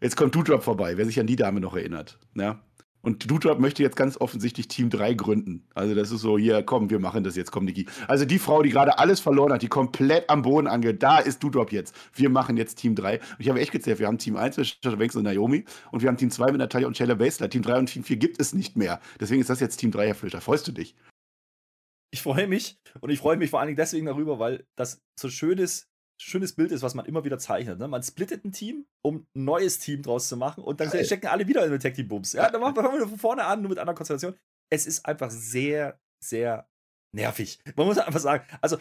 Jetzt kommt Doodrop vorbei, wer sich an die Dame noch erinnert. Ja? Und Doodrop möchte jetzt ganz offensichtlich Team 3 gründen. Also das ist so, hier, komm, wir machen das jetzt, komm, Niki. Also die Frau, die gerade alles verloren hat, die komplett am Boden angeht, da ist Doodrop jetzt. Wir machen jetzt Team 3. Und ich habe echt gezählt, wir haben Team 1 mit Sasha Banks und Naomi und wir haben Team 2 mit Natalia und Shayla Baszler. Team 3 und Team 4 gibt es nicht mehr. Deswegen ist das jetzt Team 3, Herr Fischer. Freust du dich? ich freue mich und ich freue mich vor allen Dingen deswegen darüber, weil das so schönes, schönes Bild ist, was man immer wieder zeichnet. Ne? Man splittet ein Team, um ein neues Team draus zu machen und dann Geil. stecken alle wieder in den Tag Team Bums. Ja, dann machen wir von vorne an, nur mit einer Konstellation. Es ist einfach sehr, sehr nervig. Man muss einfach sagen, also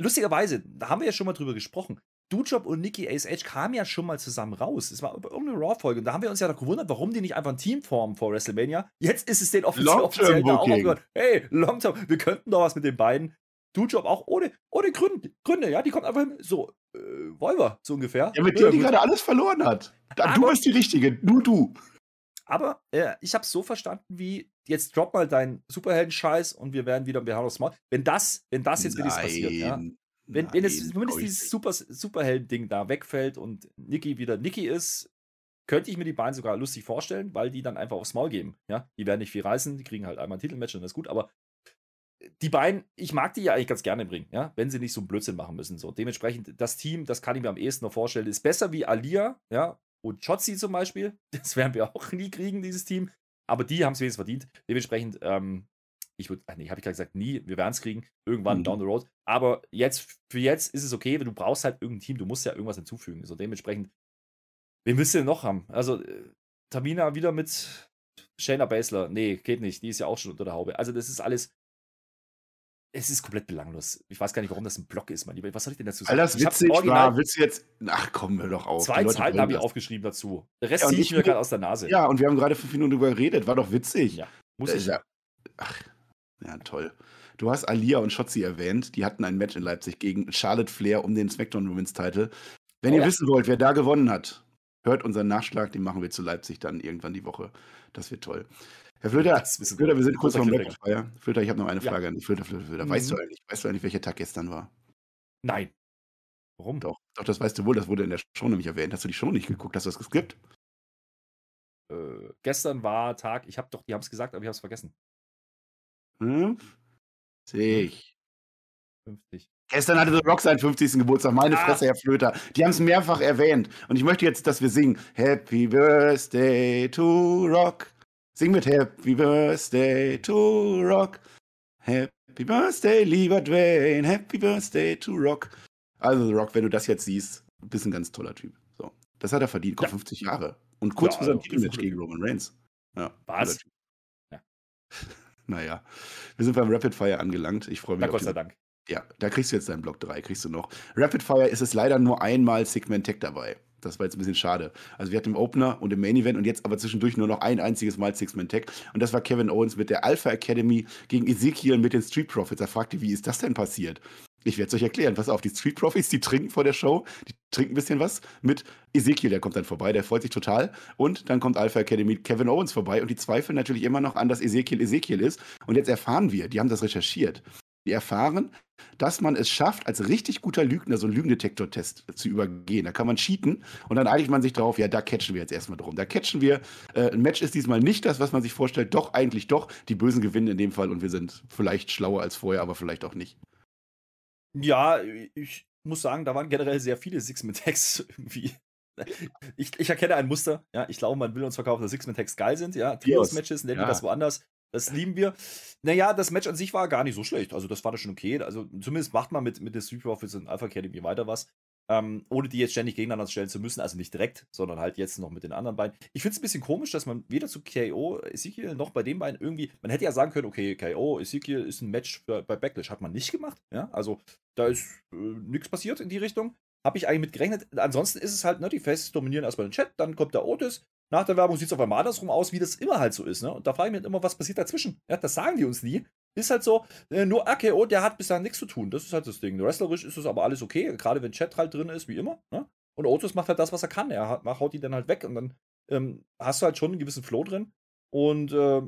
lustigerweise, da haben wir ja schon mal drüber gesprochen. Dujob und Nikki Ace Edge kamen ja schon mal zusammen raus. Es war irgendeine Raw-Folge. Und da haben wir uns ja noch gewundert, warum die nicht einfach ein Team formen vor WrestleMania. Jetzt ist es den offiziell, offiziell da auch aufgehört. Hey, Long Term, wir könnten doch was mit den beiden. Dujob auch ohne, ohne Gründe, Gründe, ja, die kommt einfach so, äh, Wolver, so ungefähr. Ja, mit dem, die gerade alles verloren hat. Da, du bist die Richtige, nur du. Aber äh, ich habe es so verstanden, wie jetzt drop mal deinen Superhelden-Scheiß und wir werden wieder, wir haben das Mal. Wenn das, wenn das jetzt wirklich passiert, ja, wenn, Nein, wenn jetzt zumindest dieses Super, Superhelden-Ding da wegfällt und Nikki wieder Nikki ist, könnte ich mir die beiden sogar lustig vorstellen, weil die dann einfach aufs Maul geben. Ja, die werden nicht viel reißen, die kriegen halt einmal ein Titelmatch und das ist gut, aber die beiden, ich mag die ja eigentlich ganz gerne bringen, ja, wenn sie nicht so einen Blödsinn machen müssen. So, dementsprechend, das Team, das kann ich mir am ehesten noch vorstellen, ist besser wie Alia, ja, und Chotzi zum Beispiel. Das werden wir auch nie kriegen, dieses Team. Aber die haben es wenigstens verdient. Dementsprechend, ähm, ich würde, nee, habe ich gerade gesagt, nie, wir werden es kriegen, irgendwann mhm. down the road. Aber jetzt, für jetzt ist es okay, du brauchst halt irgendein Team, du musst ja irgendwas hinzufügen. So dementsprechend, wen willst du denn noch haben? Also, äh, Tamina wieder mit Shayna Baszler. Nee, geht nicht, die ist ja auch schon unter der Haube. Also, das ist alles, es ist komplett belanglos. Ich weiß gar nicht, warum das ein Block ist, mein Lieber. Was soll ich denn dazu sagen? Das witzig war, willst du jetzt. Ach komm, hör doch auf. Zwei Zeiten habe ich aufgeschrieben dazu. Der Rest ja, ziehe ich mir gerade aus der Nase. Ja, und wir haben gerade fünf Minuten darüber geredet. War doch witzig. Ja, muss ich. Ja, ach, ja, toll. Du hast Alia und Shotzi erwähnt. Die hatten ein Match in Leipzig gegen Charlotte Flair um den SmackDown Women's Title. Wenn oh, ihr ja. wissen wollt, wer da gewonnen hat, hört unseren Nachschlag. Den machen wir zu Leipzig dann irgendwann die Woche. Das wird toll. Herr Flöter, Flöter wir sind kurz vor dem Rapid Fire. Flöter, ich habe noch eine Frage ja. an dich. Flöter, Flöter, Flöter. Mhm. Weißt, du eigentlich, weißt du eigentlich, welcher Tag gestern war? Nein. Warum? Doch, doch, das weißt du wohl. Das wurde in der Show nämlich erwähnt. Hast du die Show nicht geguckt? Hast du das geskippt? Äh, gestern war Tag, ich habe doch, die haben es gesagt, aber ich habe es vergessen. 50. 50. Gestern hatte The Rock seinen 50. Geburtstag. Meine ah. Fresse, Herr Flöter. Die haben es mehrfach erwähnt. Und ich möchte jetzt, dass wir singen. Happy Birthday to Rock. Sing mit Happy Birthday to Rock. Happy Birthday, lieber Dwayne. Happy Birthday to Rock. Also, The Rock, wenn du das jetzt siehst, bist ein ganz toller Typ. So. Das hat er verdient. Kommt ja. 50 Jahre. Und kurz ja, vor seinem also, Titelmatch gegen Roman Reigns. Ja, Was? Ja. naja. Wir sind beim Rapid Fire angelangt. Ich freue mich. Na, Gott sei Dank. Ja, da kriegst du jetzt deinen Block 3, kriegst du noch. Rapid Fire ist es leider nur einmal Segment Tech dabei. Das war jetzt ein bisschen schade. Also wir hatten im Opener und im Main Event und jetzt aber zwischendurch nur noch ein einziges Mal Six-Man Tag. Und das war Kevin Owens mit der Alpha Academy gegen Ezekiel mit den Street Profits. Da fragt ihr, wie ist das denn passiert? Ich werde es euch erklären. Pass auf, die Street Profits, die trinken vor der Show, die trinken ein bisschen was mit Ezekiel, der kommt dann vorbei, der freut sich total. Und dann kommt Alpha Academy Kevin Owens vorbei und die zweifeln natürlich immer noch an, dass Ezekiel Ezekiel ist. Und jetzt erfahren wir, die haben das recherchiert. Die erfahren, dass man es schafft, als richtig guter Lügner so einen Lügendetektor-Test zu übergehen. Da kann man cheaten und dann einigt man sich darauf, ja, da catchen wir jetzt erstmal drum. Da catchen wir. Äh, ein Match ist diesmal nicht das, was man sich vorstellt. Doch, eigentlich doch. Die Bösen gewinnen in dem Fall und wir sind vielleicht schlauer als vorher, aber vielleicht auch nicht. Ja, ich muss sagen, da waren generell sehr viele Six-Man-Tags irgendwie. Ich, ich, erkenne ein Muster. Ja, ich glaube, man will uns verkaufen, dass Six-Man-Tags geil sind. Ja, Trios-Matches nennen ja. wir das woanders. Das lieben wir. Naja, das Match an sich war gar nicht so schlecht. Also, das war schon okay. Also, zumindest macht man mit, mit der Street Profits und Alpha Academy weiter was. Ähm, ohne die jetzt ständig gegeneinander stellen zu müssen. Also nicht direkt, sondern halt jetzt noch mit den anderen beiden. Ich finde es ein bisschen komisch, dass man weder zu KO, Ezekiel noch bei den beiden irgendwie. Man hätte ja sagen können, okay, KO, Ezekiel ist ein Match bei, bei Backlash. Hat man nicht gemacht. Ja, also da ist äh, nichts passiert in die Richtung. Habe ich eigentlich mit gerechnet. Ansonsten ist es halt, ne, die Faces dominieren erstmal den Chat, dann kommt der Otis, nach der Werbung sieht es auf einmal andersrum aus, wie das immer halt so ist. Ne? Und da frage ich mich immer, was passiert dazwischen? Ja, das sagen die uns nie. Ist halt so, äh, nur AKO, der hat bisher nichts zu tun. Das ist halt das Ding. Wrestlerisch ist es aber alles okay, gerade wenn Chat halt drin ist, wie immer. Ne? Und Otis macht halt das, was er kann. Er haut die dann halt weg und dann ähm, hast du halt schon einen gewissen Flow drin. Und äh,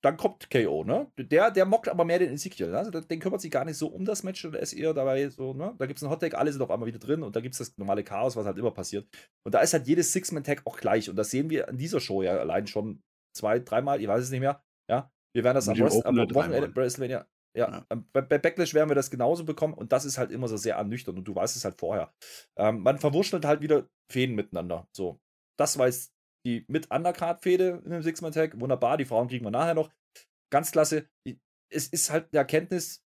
dann kommt KO, ne? Der, der mockt aber mehr den Ezekiel. Ne? Also den kümmert sich gar nicht so um das Match oder ist eher dabei so, ne? Da gibt es einen Hottag, alle sind auf einmal wieder drin und da gibt es das normale Chaos, was halt immer passiert. Und da ist halt jedes Six-Man-Tag auch gleich. Und das sehen wir an dieser Show ja allein schon zwei, dreimal, ich weiß es nicht mehr. Ja, wir werden das am, Rest, am Wochenende WrestleMania. Ja, ja. Bei, bei, Backlash werden wir das genauso bekommen und das ist halt immer so sehr ernüchternd und du weißt es halt vorher. Ähm, man verwurschtelt halt wieder Fäden miteinander. So, das weiß die mit Undercard-Fehde in dem Six-Man-Tag. Wunderbar, die Frauen kriegen wir nachher noch. Ganz klasse. Es ist halt eine Erkenntnis,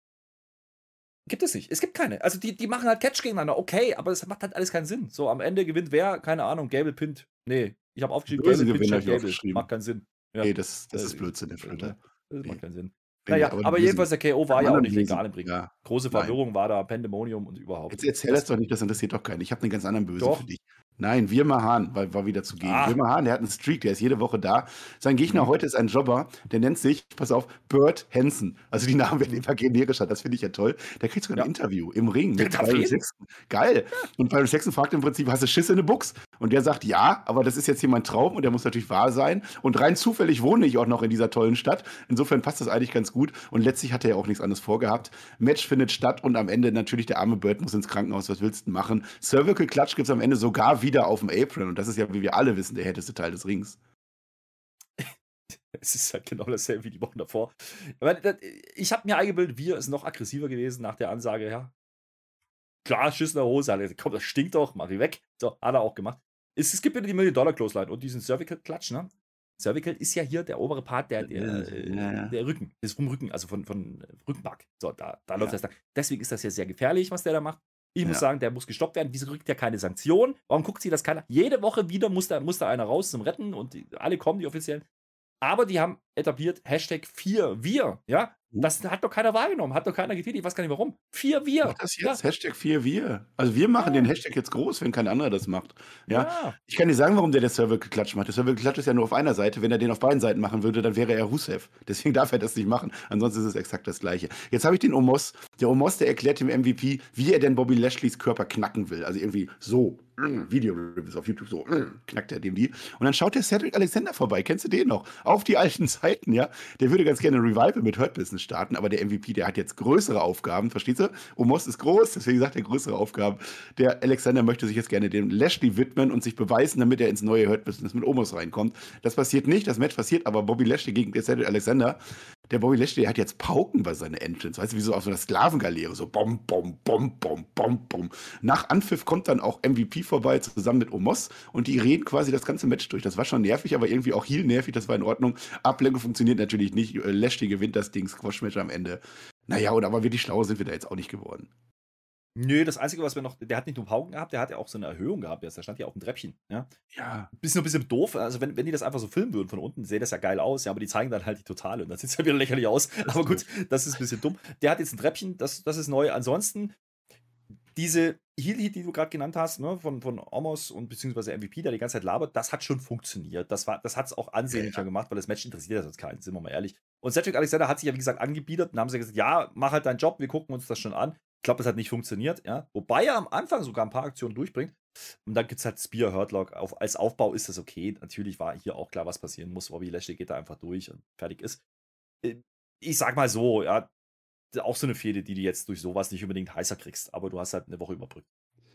Gibt es nicht. Es gibt keine. Also die, die machen halt Catch gegeneinander, okay, aber das macht halt alles keinen Sinn. So, am Ende gewinnt wer? Keine Ahnung, Gable pinnt. Nee, ich habe aufgeschrieben, Böse Gable pinnt Gable. aufgeschrieben. Macht keinen Sinn. Ja. Nee, das, das Äh, ist Blödsinn, der Flöter. Das Nee. macht keinen Sinn. Naja, aber aber, jedenfalls der KO war ja auch nicht legal im Ring. Ja. Große Nein. Verwirrung war da, Pandemonium und überhaupt. Jetzt erzähl das doch nicht, das interessiert doch keinen. Ich habe einen ganz anderen Bösen Doch. für dich. Nein, Wirma Hahn war, war wieder zugegen. Ah. Wirma Hahn, der hat einen Streak, der ist jede Woche da. Sein Gegner Mhm. heute ist ein Jobber, der nennt sich, pass auf, Bert Hansen. Also die Namen werden immer generischer, das finde ich ja toll. Der kriegt sogar ein Ja. Interview im Ring Der mit Byron. Sexton. Geil. Und Byron Sexton fragt im Prinzip, hast du Schiss in eine Buchs? Und der sagt, ja, aber das ist jetzt hier mein Traum und der muss natürlich wahr sein. Und rein zufällig wohne ich auch noch in dieser tollen Stadt. Insofern passt das eigentlich ganz gut. Und letztlich hat er ja auch nichts anderes vorgehabt. Match findet statt und am Ende natürlich der arme Bird muss ins Krankenhaus. Was willst du machen? Cervical Clutch gibt es am Ende sogar wieder auf dem Apron. Und das ist ja, wie wir alle wissen, der härteste Teil des Rings. Es ist halt genau dasselbe wie die Wochen davor. Ich habe mir eingebildet, wir ist noch aggressiver gewesen nach der Ansage, ja. Klar, Schiss in der Hose, komm, das stinkt doch, mach ich weg. So, hat er auch gemacht. Es, es gibt wieder die Million-Dollar-Clothesline und diesen Cervical-Klatsch, ne? Cervical ist ja hier der obere Part, der, der, Ja, äh, ja, ja. der Rücken, ist vom Rücken, also von, von äh, Rückenmark. So, da, da Ja. läuft das da. Deswegen ist das ja sehr gefährlich, was der da macht. Ich muss Ja. sagen, der muss gestoppt werden. Wieso kriegt der keine Sanktion? Warum guckt sich das keiner? Jede Woche wieder muss da, muss da einer raus zum Retten und die, alle kommen, die offiziellen. Aber die haben etabliert Hashtag 4 wir, ja. Das hat doch keiner wahrgenommen, hat doch keiner getweetet, ich weiß gar nicht warum. 4 wir. Mach das ja. jetzt, Hashtag 4 wir. Also wir machen Ja. den Hashtag jetzt groß, wenn kein anderer das macht. Ja. ja. Ich kann dir sagen, warum der der Cervical Klatsch macht. Der Cervical Klatsch ist ja nur auf einer Seite. Wenn er den auf beiden Seiten machen würde, dann wäre er Rusev. Deswegen darf er das nicht machen. Ansonsten ist es exakt das Gleiche. Jetzt habe ich den Omos. Der Omos, der erklärt dem MVP, wie er denn Bobby Lashley's Körper knacken will. Also irgendwie so. mm, Video ist auf YouTube so. mm, Knackt er dem die. Und dann schaut der Cedric Alexander vorbei. Kennst du den noch? Auf die alten Zeiten, ja. Der würde ganz gerne ein Revival mit Hurt Business starten, aber der MVP, der hat jetzt größere Aufgaben. Verstehst du? Omos ist groß, deswegen sagt er größere Aufgaben. Der Alexander möchte sich jetzt gerne dem Lashley widmen und sich beweisen, damit er ins neue Hurt Business mit Omos reinkommt. Das passiert nicht, das Match passiert, aber Bobby Lashley gegen Cedric Alexander. Der Bobby Lashley hat jetzt Pauken bei seiner Entrance. Weißt du, wie so auf so einer Sklavengaleere. So bom, bom, bom, bom, bom, bom. Nach Anpfiff kommt dann auch MVP vorbei, zusammen mit Omos. Und die reden quasi das ganze Match durch. Das war schon nervig, aber irgendwie auch heel nervig. Das war in Ordnung. Ablenkung funktioniert natürlich nicht. Äh, Lashley gewinnt das Ding, Squash-Match am Ende. Naja, und aber wirklich schlau sind wir da jetzt auch nicht geworden. Nö, das Einzige, was wir noch, der hat nicht nur Pauken gehabt, der hat ja auch so eine Erhöhung gehabt. jetzt. Der stand ja auf dem Treppchen. Ja. Ja, ein bisschen doof. Also, wenn, wenn die das einfach so filmen würden von unten, sähe das ja geil aus. Ja, aber die zeigen dann halt die Totale und dann sieht es ja wieder lächerlich aus. aber gut, das ist ein bisschen dumm. Der hat jetzt ein Treppchen, das, das ist neu. Ansonsten, diese Heal-Hit, die du gerade genannt hast, ne, von, von Omos und beziehungsweise MVP, der die ganze Zeit labert, das hat schon funktioniert. Das, war, das hat es auch ansehnlicher Ja, ja. gemacht, weil das Match interessiert ja sonst keinen, sind wir mal ehrlich. Und Cedric Alexander hat sich ja, wie gesagt, angebietet und haben sie gesagt, ja, mach halt deinen Job, wir gucken uns das schon an. Ich glaube, das hat nicht funktioniert, ja. Wobei er am Anfang sogar ein paar Aktionen durchbringt. Und dann gibt es halt Spear, Hurtlock. Auf, als Aufbau ist das okay. Natürlich war hier auch klar, was passieren muss. Bobby Lashley geht da einfach durch und fertig ist. Äh, Ich sag mal so, ja, auch so eine Fehde, die du jetzt durch sowas nicht unbedingt heißer kriegst, aber du hast halt eine Woche überbrückt.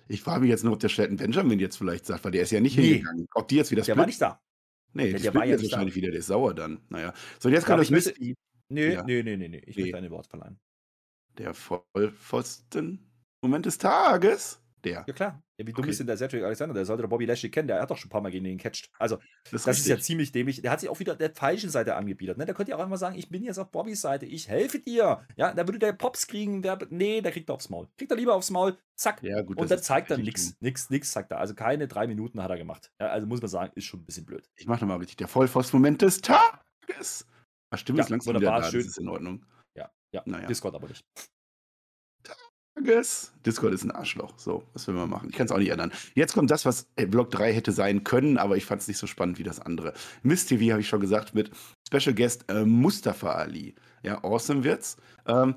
ich frage mich jetzt nur, ob der Shelton Benjamin jetzt vielleicht sagt, weil der ist ja nicht Nee. hingegangen. Ob die jetzt wieder Der war nicht da. Nee, Der- der war jetzt nicht da. wahrscheinlich wieder. Der ist sauer dann. Naja. So, jetzt ich möchte- Mystery. Nee, Ja. nee, nee, nee, nee. Ich Nee. möchte eine Wort verleihen. Der Vollpfosten. Moment des Tages. Der. Ja, klar. Ja, wie dumm Okay. ist denn der Cedric Alexander? Der sollte der Bobby Lashley kennen. Der hat doch schon ein paar Mal gegen den gecatcht. Also, Das, Das ist ja ziemlich dämlich. Der hat sich auch wieder der falschen Seite angebietet. Ne? Der könnte ja auch einfach sagen, ich bin jetzt auf Bobbys Seite, ich helfe dir. Ja, da würde der Pops kriegen. Der, nee, der kriegt er aufs Maul. Kriegt er lieber aufs Maul. Zack. Ja, gut. Und dann zeigt er richtig nichts. Nix, nix sagt er. Also keine drei Minuten hat er gemacht. Ja, also muss man sagen, ist schon ein bisschen blöd. Ich mach nochmal richtig. Der Vollpfosten-Moment des Tages. Ach, Stimme Ja, ist langsam wunderbar, wieder da. schön. Das ist in Ordnung. Ja, ja. Naja. Discord aber nicht. Tages. Discord ist ein Arschloch. So, was will man machen? Ich kann es auch nicht ändern. Jetzt kommt das, was äh, Block 3 hätte sein können, aber ich fand es nicht so spannend wie das andere. Miss TV habe ich schon gesagt mit Special Guest äh, Mustafa Ali. Ja, awesome wird's. Ähm,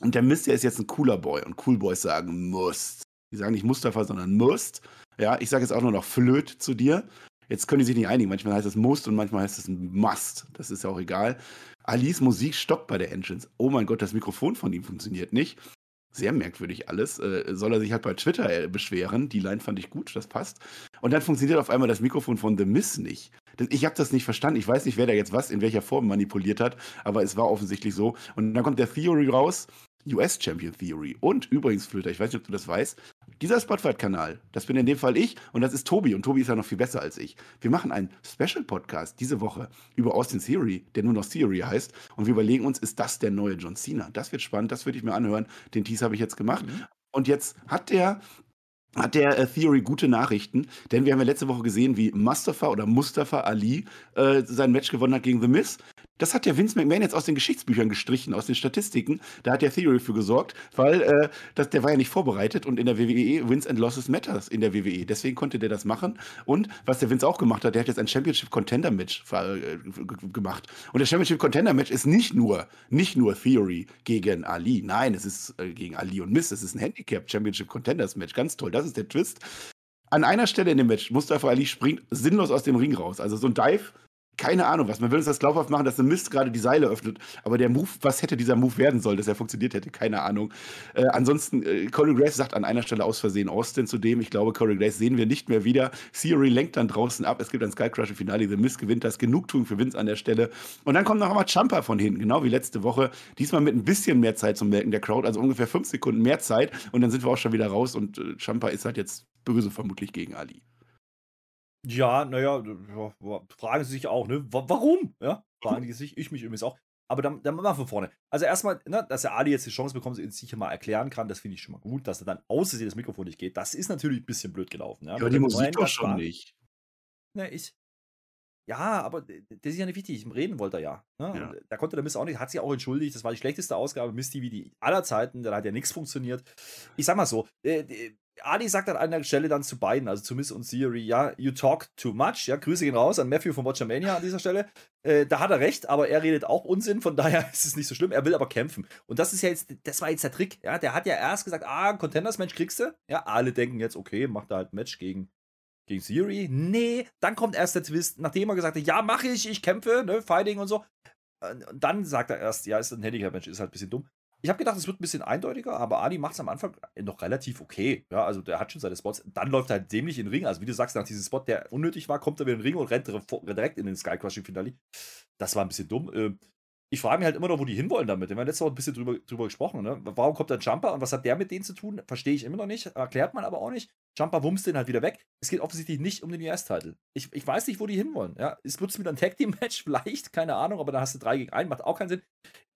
und der Mist, der ist jetzt ein cooler Boy und Cool Boys sagen musst. Die sagen nicht Mustafa, sondern musst. Ja, ich sage jetzt auch nur noch Flöt zu dir. Jetzt können die sich nicht einigen. Manchmal heißt es musst und manchmal heißt es must. Das ist ja auch egal. Alis Musik stoppt bei der Entrance. Oh mein Gott, das Mikrofon von ihm funktioniert nicht. Sehr merkwürdig alles. Äh, soll er sich halt bei Twitter äh, beschweren. Die Line fand ich gut, das passt. Und dann funktioniert auf einmal das Mikrofon von The Miss nicht. Ich habe das nicht verstanden. Ich weiß nicht, wer da jetzt was in welcher Form manipuliert hat, aber es war offensichtlich so. Und dann kommt der Theory raus. US Champion Theory. Und übrigens, Flöter, ich weiß nicht, ob du das weißt, dieser Spotlight-Kanal, das bin in dem Fall ich und das ist Tobi und Tobi ist ja noch viel besser als ich. Wir machen einen Special-Podcast diese Woche über Austin Theory, der nur noch Theory heißt und wir überlegen uns, ist das der neue John Cena? Das wird spannend, das würde ich mir anhören. Den Tease habe ich jetzt gemacht. Mhm. Und jetzt hat der hat der äh, Theory gute Nachrichten, denn wir haben ja letzte Woche gesehen, wie Mustafa oder Mustafa Ali äh, sein Match gewonnen hat gegen The Miz. Das hat der Vince McMahon jetzt aus den Geschichtsbüchern gestrichen, aus den Statistiken. Da hat der Theory für gesorgt, weil äh, das, der war ja nicht vorbereitet und in der WWE Wins and Losses Matters in der WWE. Deswegen konnte der das machen. Und was der Vince auch gemacht hat, der hat jetzt ein Championship Contender Match äh, gemacht. Und das Championship Contender Match ist nicht nur, nicht nur Theory gegen Ali. Nein, es ist äh, gegen Ali und Miss. Es ist ein Handicap Championship Contenders Match. Ganz toll. Das ist der Twist. An einer Stelle in dem Match, Mustafa Ali springt sinnlos aus dem Ring raus. Also so ein Dive keine Ahnung was. Man will uns das glaubhaft machen, dass ein Mist gerade die Seile öffnet. Aber der Move, was hätte dieser Move werden sollen, dass er funktioniert hätte? Keine Ahnung. Äh, ansonsten, äh, Corey Grace sagt an einer Stelle aus Versehen Austin zu dem. Ich glaube, Corey Grace sehen wir nicht mehr wieder. Theory lenkt dann draußen ab. Es gibt ein Sky Crush im Finale. The Mist gewinnt das. Genugtuung für Vince an der Stelle. Und dann kommt noch einmal Champa von hinten, genau wie letzte Woche. Diesmal mit ein bisschen mehr Zeit zum Melken der Crowd, also ungefähr fünf Sekunden mehr Zeit. Und dann sind wir auch schon wieder raus. Und äh, Champa ist halt jetzt böse vermutlich gegen Ali. Ja, naja, fragen sie sich auch, ne? Warum? Ja, fragen die sich, ich mich übrigens auch. Aber dann, dann machen wir von vorne. Also erstmal, ne, dass der Ali jetzt die Chance bekommt, sich sicher mal erklären kann, das finde ich schon mal gut, dass er dann außersehen das Mikrofon nicht geht. Das ist natürlich ein bisschen blöd gelaufen. Ja, ja aber die Musik doch schon war. nicht. Ne, ich. Ja, aber das ist ja nicht wichtig. Reden wollte er ja. Ne? ja. Da konnte der Mist auch nicht, hat sich auch entschuldigt. Das war die schlechteste Ausgabe Misty wie die aller Zeiten. Da hat ja nichts funktioniert. Ich sag mal so, äh, Ali sagt an einer Stelle dann zu beiden, also zu Miss und Theory, ja, you talk too much. Ja, Grüße gehen raus an Matthew von Watchermania an dieser Stelle. Äh, da hat er recht, aber er redet auch Unsinn, von daher ist es nicht so schlimm. Er will aber kämpfen. Und das ist ja jetzt, das war jetzt der Trick. Ja, der hat ja erst gesagt, ah, Contenders-Match kriegst du. Ja, alle denken jetzt, okay, macht er halt ein Match gegen, gegen Theory. Nee, dann kommt erst der Twist, nachdem er gesagt hat, ja, mache ich, ich kämpfe, ne, Fighting und so. Und dann sagt er erst, ja, ist ein Handicap-Match, ist halt ein bisschen dumm. Ich habe gedacht, es wird ein bisschen eindeutiger, aber Ali macht es am Anfang noch relativ okay. Ja, also der hat schon seine Spots. Dann läuft er halt dämlich in den Ring. Also wie du sagst, nach diesem Spot, der unnötig war, kommt er wieder in den Ring und rennt direkt in den Sky Crushing Finale. Das war ein bisschen dumm. Ähm, ich frage mich halt immer noch, wo die hinwollen damit. Wir haben letzte Woche ein bisschen drüber, drüber gesprochen. Ne? Warum kommt der Jumper und was hat der mit denen zu tun? Verstehe ich immer noch nicht. Erklärt man aber auch nicht. Jumper wumst den halt wieder weg. Es geht offensichtlich nicht um den US-Title. Ich, ich weiß nicht, wo die hinwollen. Ja? Es wird wieder ein Tag-Team-Match, vielleicht, keine Ahnung, aber da hast du 3 gegen 1, macht auch keinen Sinn.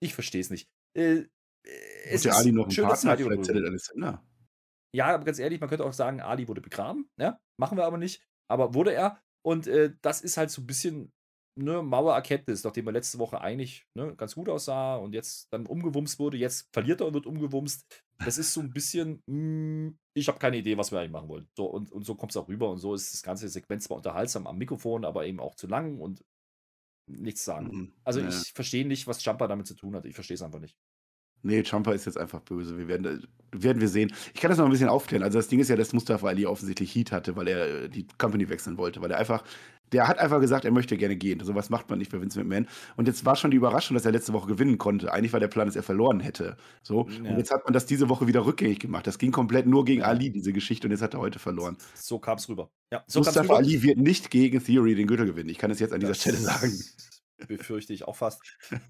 Ich verstehe es nicht. Äh, es der Ali noch schön, Partner, vielleicht Cedric Alexander. Ja, aber ganz ehrlich, man könnte auch sagen, Ali wurde begraben. Ja? Machen wir aber nicht. Aber wurde er. Und äh, das ist halt so ein bisschen eine Mauererkenntnis, nachdem er letzte Woche eigentlich ne, ganz gut aussah und jetzt dann umgewumst wurde. Jetzt verliert er und wird umgewumst. Das ist so ein bisschen, mh, hm, ich habe keine Idee, was wir eigentlich machen wollen. So, und, und so kommt es auch rüber. Und so ist das ganze Segment zwar unterhaltsam am Mikrofon, aber eben auch zu lang und nichts sagen. Mhm. Also ja. ich verstehe nicht, was Jumper damit zu tun hat. Ich verstehe es einfach nicht. Nee, Champa ist jetzt einfach böse. Wir werden, werden wir sehen. Ich kann das noch ein bisschen aufklären. Also das Ding ist ja, dass Mustafa Ali offensichtlich Heat hatte, weil er äh, die Company wechseln wollte, weil er einfach, der hat einfach gesagt, er möchte gerne gehen. Sowas macht man nicht bei Vince McMahon. Und jetzt war schon die Überraschung, dass er letzte Woche gewinnen konnte. Eigentlich war der Plan, dass er verloren hätte. So. Ja. Und jetzt hat man das diese Woche wieder rückgängig gemacht. Das ging komplett nur gegen Ali, diese Geschichte, und jetzt hat er heute verloren. So kam es rüber. Ja, so Mustafa Ali wird nicht gegen Theory den Gürtel gewinnen. Ich kann es jetzt an dieser das Stelle sagen befürchte ich auch fast.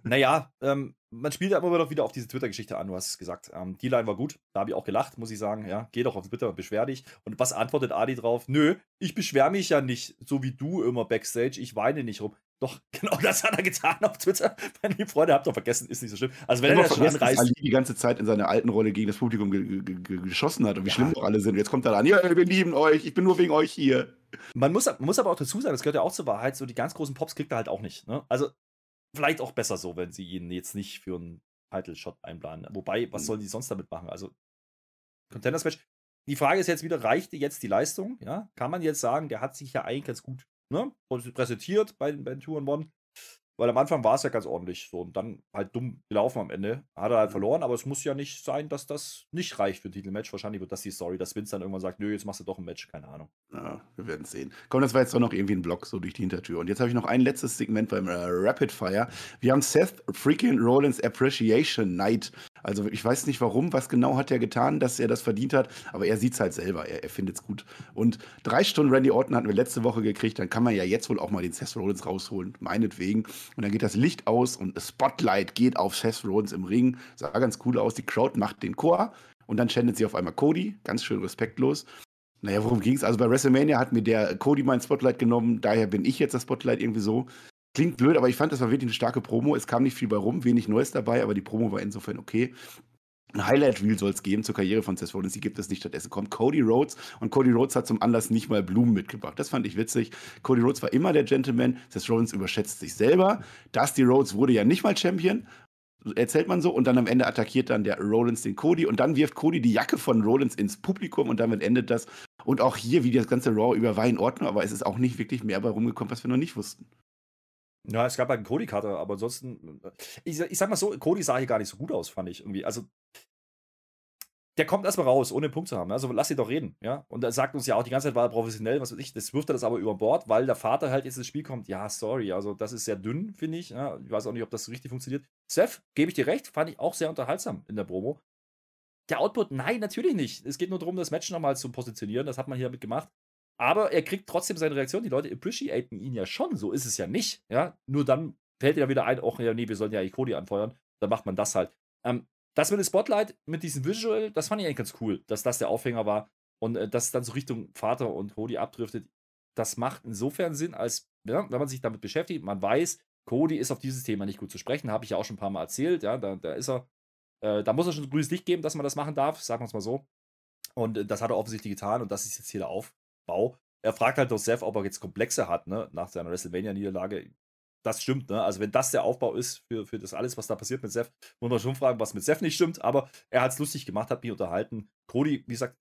Naja, ähm, man spielt aber doch wieder auf diese Twitter-Geschichte an. Du hast gesagt, ähm, die Line war gut. Da habe ich auch gelacht, muss ich sagen. Ja, geh doch auf Twitter, beschwer dich. Und was antwortet Adi drauf? Nö, ich beschwer mich ja nicht, so wie du immer backstage. Ich weine nicht rum. Doch, genau das hat er getan auf Twitter. Meine lieben Freunde, habt ihr vergessen, ist nicht so schlimm. Also, wenn er das schon anreißt. Ali die ganze Zeit in seiner alten Rolle gegen das Publikum geschossen hat und wie ja. schlimm doch alle sind. Jetzt kommt er dann, ja, wir lieben euch, ich bin nur wegen euch hier. Man muss, muss aber auch dazu sagen, das gehört ja auch zur Wahrheit, so die ganz großen Pops kriegt er halt auch nicht. Ne? Also, vielleicht auch besser so, wenn sie ihn jetzt nicht für einen Title-Shot einplanen. Wobei, was mhm. sollen die sonst damit machen? Also, Contenders-Match. Die Frage ist jetzt wieder, reichte jetzt die Leistung? Ja? Kann man jetzt sagen, der hat sich ja eigentlich ganz gut ne, präsentiert bei den, bei den Tour One. Weil am Anfang war es ja ganz ordentlich so und dann halt dumm gelaufen am Ende. Hat er halt mhm. verloren, aber es muss ja nicht sein, dass das nicht reicht für ein Titelmatch. Wahrscheinlich wird das die Story, dass Vince dann irgendwann sagt, nö, jetzt machst du doch ein Match, keine Ahnung. Ja, wir werden sehen. Komm, das war jetzt doch noch irgendwie ein Block so durch die Hintertür. Und jetzt habe ich noch ein letztes Segment beim äh, Rapid Fire. Wir haben Seth freaking Rollins Appreciation Night also ich weiß nicht warum, was genau hat er getan, dass er das verdient hat, aber er sieht es halt selber, er, er findet es gut. Und drei Stunden Randy Orton hatten wir letzte Woche gekriegt, dann kann man ja jetzt wohl auch mal den Seth Rollins rausholen, meinetwegen. Und dann geht das Licht aus und das Spotlight geht auf Seth Rollins im Ring. Sah ganz cool aus, die Crowd macht den Chor. Und dann schändet sie auf einmal Cody, ganz schön respektlos. Naja, worum ging es? Also bei WrestleMania hat mir der Cody mein Spotlight genommen, daher bin ich jetzt das Spotlight irgendwie so. Klingt blöd, aber ich fand, das war wirklich eine starke Promo. Es kam nicht viel bei rum, wenig Neues dabei, aber die Promo war insofern okay. Ein Highlight-Reel soll es geben zur Karriere von Seth Rollins, die gibt es nicht. Stattdessen kommt Cody Rhodes und Cody Rhodes hat zum Anlass nicht mal Blumen mitgebracht. Das fand ich witzig. Cody Rhodes war immer der Gentleman. Seth Rollins überschätzt sich selber. Dusty Rhodes wurde ja nicht mal Champion, erzählt man so. Und dann am Ende attackiert dann der Rollins den Cody und dann wirft Cody die Jacke von Rollins ins Publikum und damit endet das. Und auch hier, wie das ganze Raw über war in Ordnung, aber es ist auch nicht wirklich mehr bei rumgekommen, was wir noch nicht wussten. Ja, es gab halt einen Cody-Cutter, aber ansonsten, äh, ich, ich sag mal so, Cody sah hier gar nicht so gut aus, fand ich irgendwie. Also, der kommt erstmal raus, ohne einen Punkt zu haben. Also lass ihn doch reden, ja. Und er sagt uns ja auch die ganze Zeit, war er professionell, was weiß ich. Das wirft er das aber über Bord, weil der Vater halt jetzt ins Spiel kommt. Ja, sorry, also das ist sehr dünn, finde ich. Ja. Ich weiß auch nicht, ob das so richtig funktioniert. Seth, gebe ich dir recht, fand ich auch sehr unterhaltsam in der Promo. Der Output, nein, natürlich nicht. Es geht nur darum, das Match nochmal zu positionieren. Das hat man hier mit gemacht. Aber er kriegt trotzdem seine Reaktion. Die Leute appreciaten ihn ja schon. So ist es ja nicht. Ja, nur dann fällt er wieder ein, auch ja, nee, wir sollen ja Cody anfeuern. Dann macht man das halt. Ähm, das mit dem Spotlight, mit diesem Visual, das fand ich eigentlich ganz cool, dass das der Aufhänger war und äh, dass es dann so Richtung Vater und Cody abdriftet. Das macht insofern Sinn, als ja, wenn man sich damit beschäftigt, man weiß, Cody ist auf dieses Thema nicht gut zu sprechen, habe ich ja auch schon ein paar Mal erzählt. Ja, da, da ist er, äh, da muss er schon grünes Licht geben, dass man das machen darf, sagen wir es mal so. Und äh, das hat er offensichtlich getan und das ist jetzt hier der Aufbau. Er fragt halt doch Seth, ob er jetzt Komplexe hat, ne, nach seiner WrestleMania-Niederlage das stimmt, ne? Also wenn das der Aufbau ist für, für das alles, was da passiert mit Seth, muss man schon fragen, was mit Seth nicht stimmt, aber er hat es lustig gemacht, hat mich unterhalten. Cody, wie gesagt,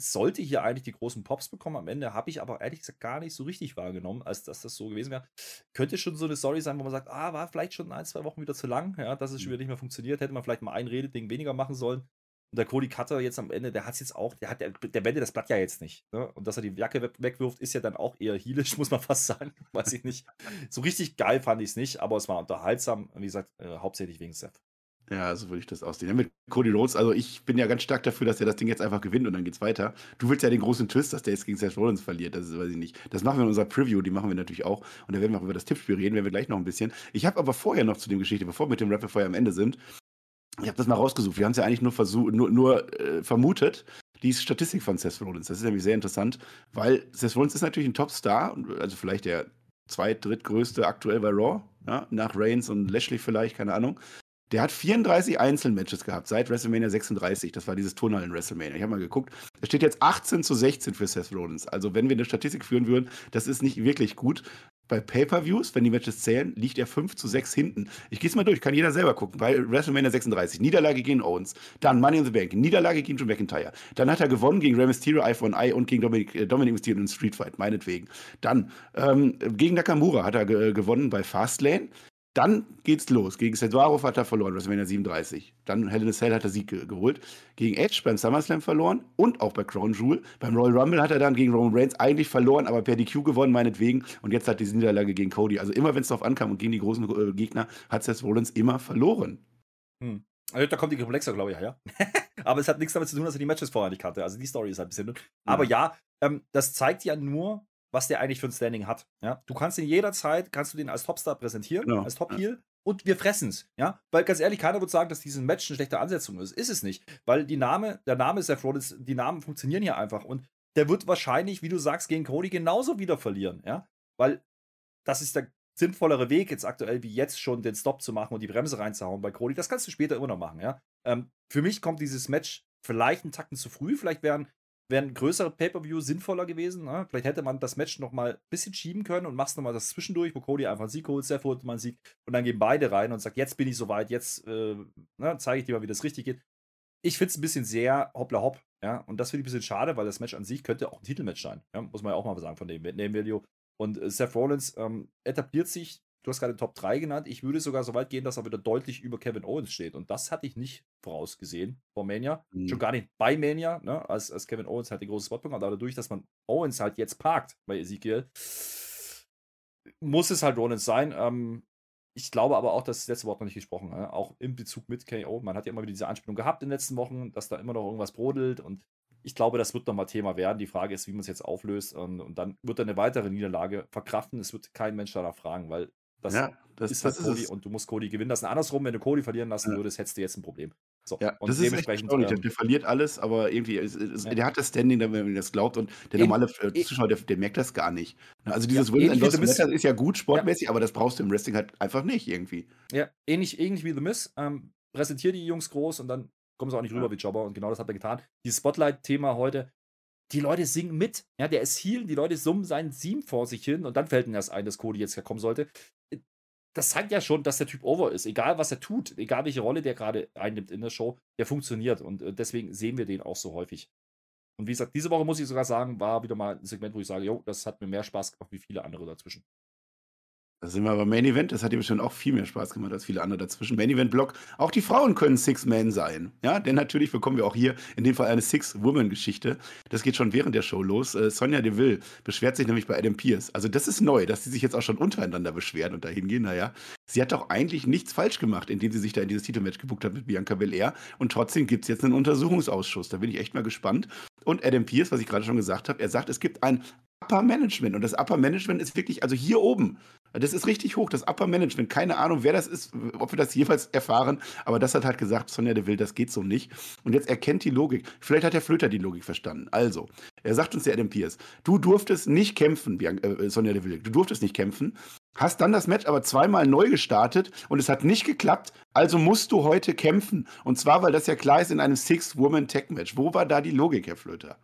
sollte hier eigentlich die großen Pops bekommen. Am Ende habe ich aber ehrlich gesagt gar nicht so richtig wahrgenommen, als dass das so gewesen wäre. Könnte schon so eine Story sein, wo man sagt, ah, war vielleicht schon ein, zwei Wochen wieder zu lang, ja, dass es schon mhm. wieder nicht mehr funktioniert. Hätte man vielleicht mal ein Rededing weniger machen sollen. Und der Cody Cutter jetzt am Ende, der hat es jetzt auch, der hat, der, der wendet das Blatt ja jetzt nicht. Ne? Und dass er die Jacke wegwirft, ist ja dann auch eher heelisch, muss man fast sagen. Weiß ich nicht. So richtig geil fand ich es nicht, aber es war unterhaltsam. Wie gesagt, äh, hauptsächlich wegen Seth. Ja, so würde ich das aussehen. Ja, mit Cody Rhodes, also ich bin ja ganz stark dafür, dass er das Ding jetzt einfach gewinnt und dann geht's weiter. Du willst ja den großen Twist, dass der jetzt gegen Seth Rollins verliert, das ist, weiß ich nicht. Das machen wir in unserer Preview, die machen wir natürlich auch. Und da werden wir auch über das Tippspiel reden, werden wir gleich noch ein bisschen. Ich habe aber vorher noch zu dem Geschichte, bevor wir mit dem Rapid Fire am Ende sind, ich habe das mal rausgesucht. Wir haben es ja eigentlich nur, versuch, nur, nur äh, vermutet, die Statistik von Seth Rollins. Das ist nämlich sehr interessant, weil Seth Rollins ist natürlich ein Top-Star, also vielleicht der zweit-, drittgrößte aktuell bei Raw, ja, nach Reigns und Lashley vielleicht, keine Ahnung. Der hat 34 Einzelmatches gehabt seit WrestleMania 36. Das war dieses Turnhallen WrestleMania. Ich habe mal geguckt. Da steht jetzt 18 zu 16 für Seth Rollins. Also, wenn wir eine Statistik führen würden, das ist nicht wirklich gut bei Pay-Per-Views, wenn die Matches zählen, liegt er 5 zu 6 hinten. Ich gehe es mal durch, kann jeder selber gucken. Bei WrestleMania 36, Niederlage gegen Owens, dann Money in the Bank, Niederlage gegen Drew McIntyre. Dann hat er gewonnen gegen Rey Mysterio, Eye for an Eye und gegen Dominic, äh, Dominic Mysterio in Street Fight, meinetwegen. Dann ähm, gegen Nakamura hat er gewonnen bei Fastlane. Dann geht's los. Gegen Cesaro hat er verloren, WrestleMania 37. Dann Hell in a Cell hat er Sieg ge geholt. Gegen Edge beim SummerSlam verloren und auch bei Crown Jewel. Beim Royal Rumble hat er dann gegen Roman Reigns eigentlich verloren, aber per DQ gewonnen, meinetwegen. Und jetzt hat diese Niederlage gegen Cody. Also immer, wenn es darauf ankam und gegen die großen äh, Gegner, hat Seth Rollins immer verloren. Hm. Also da kommt die Komplexer, glaube ich, her. aber es hat nichts damit zu tun, dass er die Matches vorher nicht kannte. Also die Story ist halt ein bisschen. Aber ja, ja ähm, das zeigt ja nur, was der eigentlich für ein Standing hat. Ja? Du kannst ihn jederzeit, kannst du den als Topstar präsentieren, genau. als Top-Heel. Ja. Und wir fressen es, ja. Weil ganz ehrlich, keiner wird sagen, dass dieses Match eine schlechte Ansetzung ist. Ist es nicht. Weil die Name, der Name Seth Rollins, die Namen funktionieren hier einfach. Und der wird wahrscheinlich, wie du sagst, gegen Cody genauso wieder verlieren, ja. Weil das ist der sinnvollere Weg jetzt aktuell, wie jetzt schon den Stop zu machen und die Bremse reinzuhauen bei Cody. Das kannst du später immer noch machen, ja. Ähm, für mich kommt dieses Match vielleicht einen Takten zu früh. Vielleicht wären wäre ein größerer Pay-Per-View sinnvoller gewesen. Ne? Vielleicht hätte man das Match noch mal ein bisschen schieben können und machst noch mal das zwischendurch, wo Cody einfach einen Sieg holt, Seth holt mal einen Sieg und dann gehen beide rein und sagt, jetzt bin ich soweit, jetzt äh, ne, zeige ich dir mal, wie das richtig geht. Ich finde es ein bisschen sehr hoppla hopp, ja, und das finde ich ein bisschen schade, weil das Match an sich könnte auch ein Titelmatch sein, ja? muss man ja auch mal sagen von dem, dem Video. Und äh, Seth Rollins ähm, etabliert sich Du hast gerade Top 3 genannt. Ich würde sogar so weit gehen, dass er wieder deutlich über Kevin Owens steht. Und das hatte ich nicht vorausgesehen vor Mania. Mhm. Schon gar nicht bei Mania, ne? als, als Kevin Owens halt den großen Spot bekommt. Aber dadurch, dass man Owens halt jetzt parkt bei Ezekiel, muss es halt Rollins sein. Ähm, ich glaube aber auch, dass das letzte Wort noch nicht gesprochen, ne? auch im Bezug mit KO. Man hat ja immer wieder diese Anspielung gehabt in den letzten Wochen, dass da immer noch irgendwas brodelt und ich glaube, das wird nochmal Thema werden. Die Frage ist, wie man es jetzt auflöst und, und, dann wird er eine weitere Niederlage verkraften. Es wird kein Mensch danach fragen, weil das, ja, das ist halt das Cody ist und du musst Cody gewinnen lassen. Andersrum, wenn du Cody verlieren lassen ja. würdest, hättest du jetzt ein Problem. So, ja, das ist echt erstaunlich. Ähm, der, verliert alles, aber irgendwie, es, es, ja. der hat das Standing, wenn man das glaubt und der normale äh, Zuschauer, der, der, merkt das gar nicht. Also dieses ja, Win and Loss ist ja gut sportmäßig, ja. aber das brauchst du im Wrestling halt einfach nicht irgendwie. Ja, ähnlich, ähnlich wie The Miss. Ähm, präsentiert die Jungs groß und dann kommen sie auch nicht rüber wie Jobber und genau das hat er getan. Dieses Spotlight-Thema heute, die Leute singen mit. Ja, der ist Heal, die Leute summen seinen Theme vor sich hin und dann fällt ihnen erst ein, dass Cody jetzt kommen sollte. Das zeigt ja schon, dass der Typ over ist. Egal, was er tut, egal welche Rolle der gerade einnimmt in der Show, der funktioniert und äh, deswegen sehen wir den auch so häufig. Und wie gesagt, diese Woche muss ich sogar sagen, war wieder mal ein Segment, wo ich sage, jo, das hat mir mehr Spaß gemacht wie viele andere dazwischen. Da sind wir beim Main Event. Das hat ihm schon auch viel mehr Spaß gemacht als viele andere dazwischen. Main Event Block. Auch die Frauen können Six-Man sein. Ja, denn natürlich bekommen wir auch hier in dem Fall eine Six-Woman-Geschichte. Das geht schon während der Show los. Äh, Sonja Deville beschwert sich nämlich bei Adam Pierce. Also, das ist neu, dass sie sich jetzt auch schon untereinander beschweren und dahin gehen. Naja, sie hat doch eigentlich nichts falsch gemacht, indem sie sich da in dieses Titelmatch gebucht hat mit Bianca Belair. Und trotzdem gibt es jetzt einen Untersuchungsausschuss. Da bin ich echt mal gespannt. Und Adam Pierce, was ich gerade schon gesagt habe, er sagt, es gibt ein Upper Management. Und das Upper Management ist wirklich, also hier oben, das ist richtig hoch, das Upper Management. Keine Ahnung, wer das ist, ob wir das jeweils erfahren, aber das hat halt gesagt, Sonja Deville, das geht so nicht. Und jetzt erkennt die Logik. Vielleicht hat der Flöter die Logik verstanden. Also, er sagt uns der Adam Pierce, du durftest nicht kämpfen, Bian äh, Sonja Deville, du durftest nicht kämpfen, hast dann das Match aber zweimal neu gestartet und es hat nicht geklappt, also musst du heute kämpfen. Und zwar, weil das ja klar ist in einem Six-Woman-Tech-Match. Wo war da die Logik, Herr Flöter?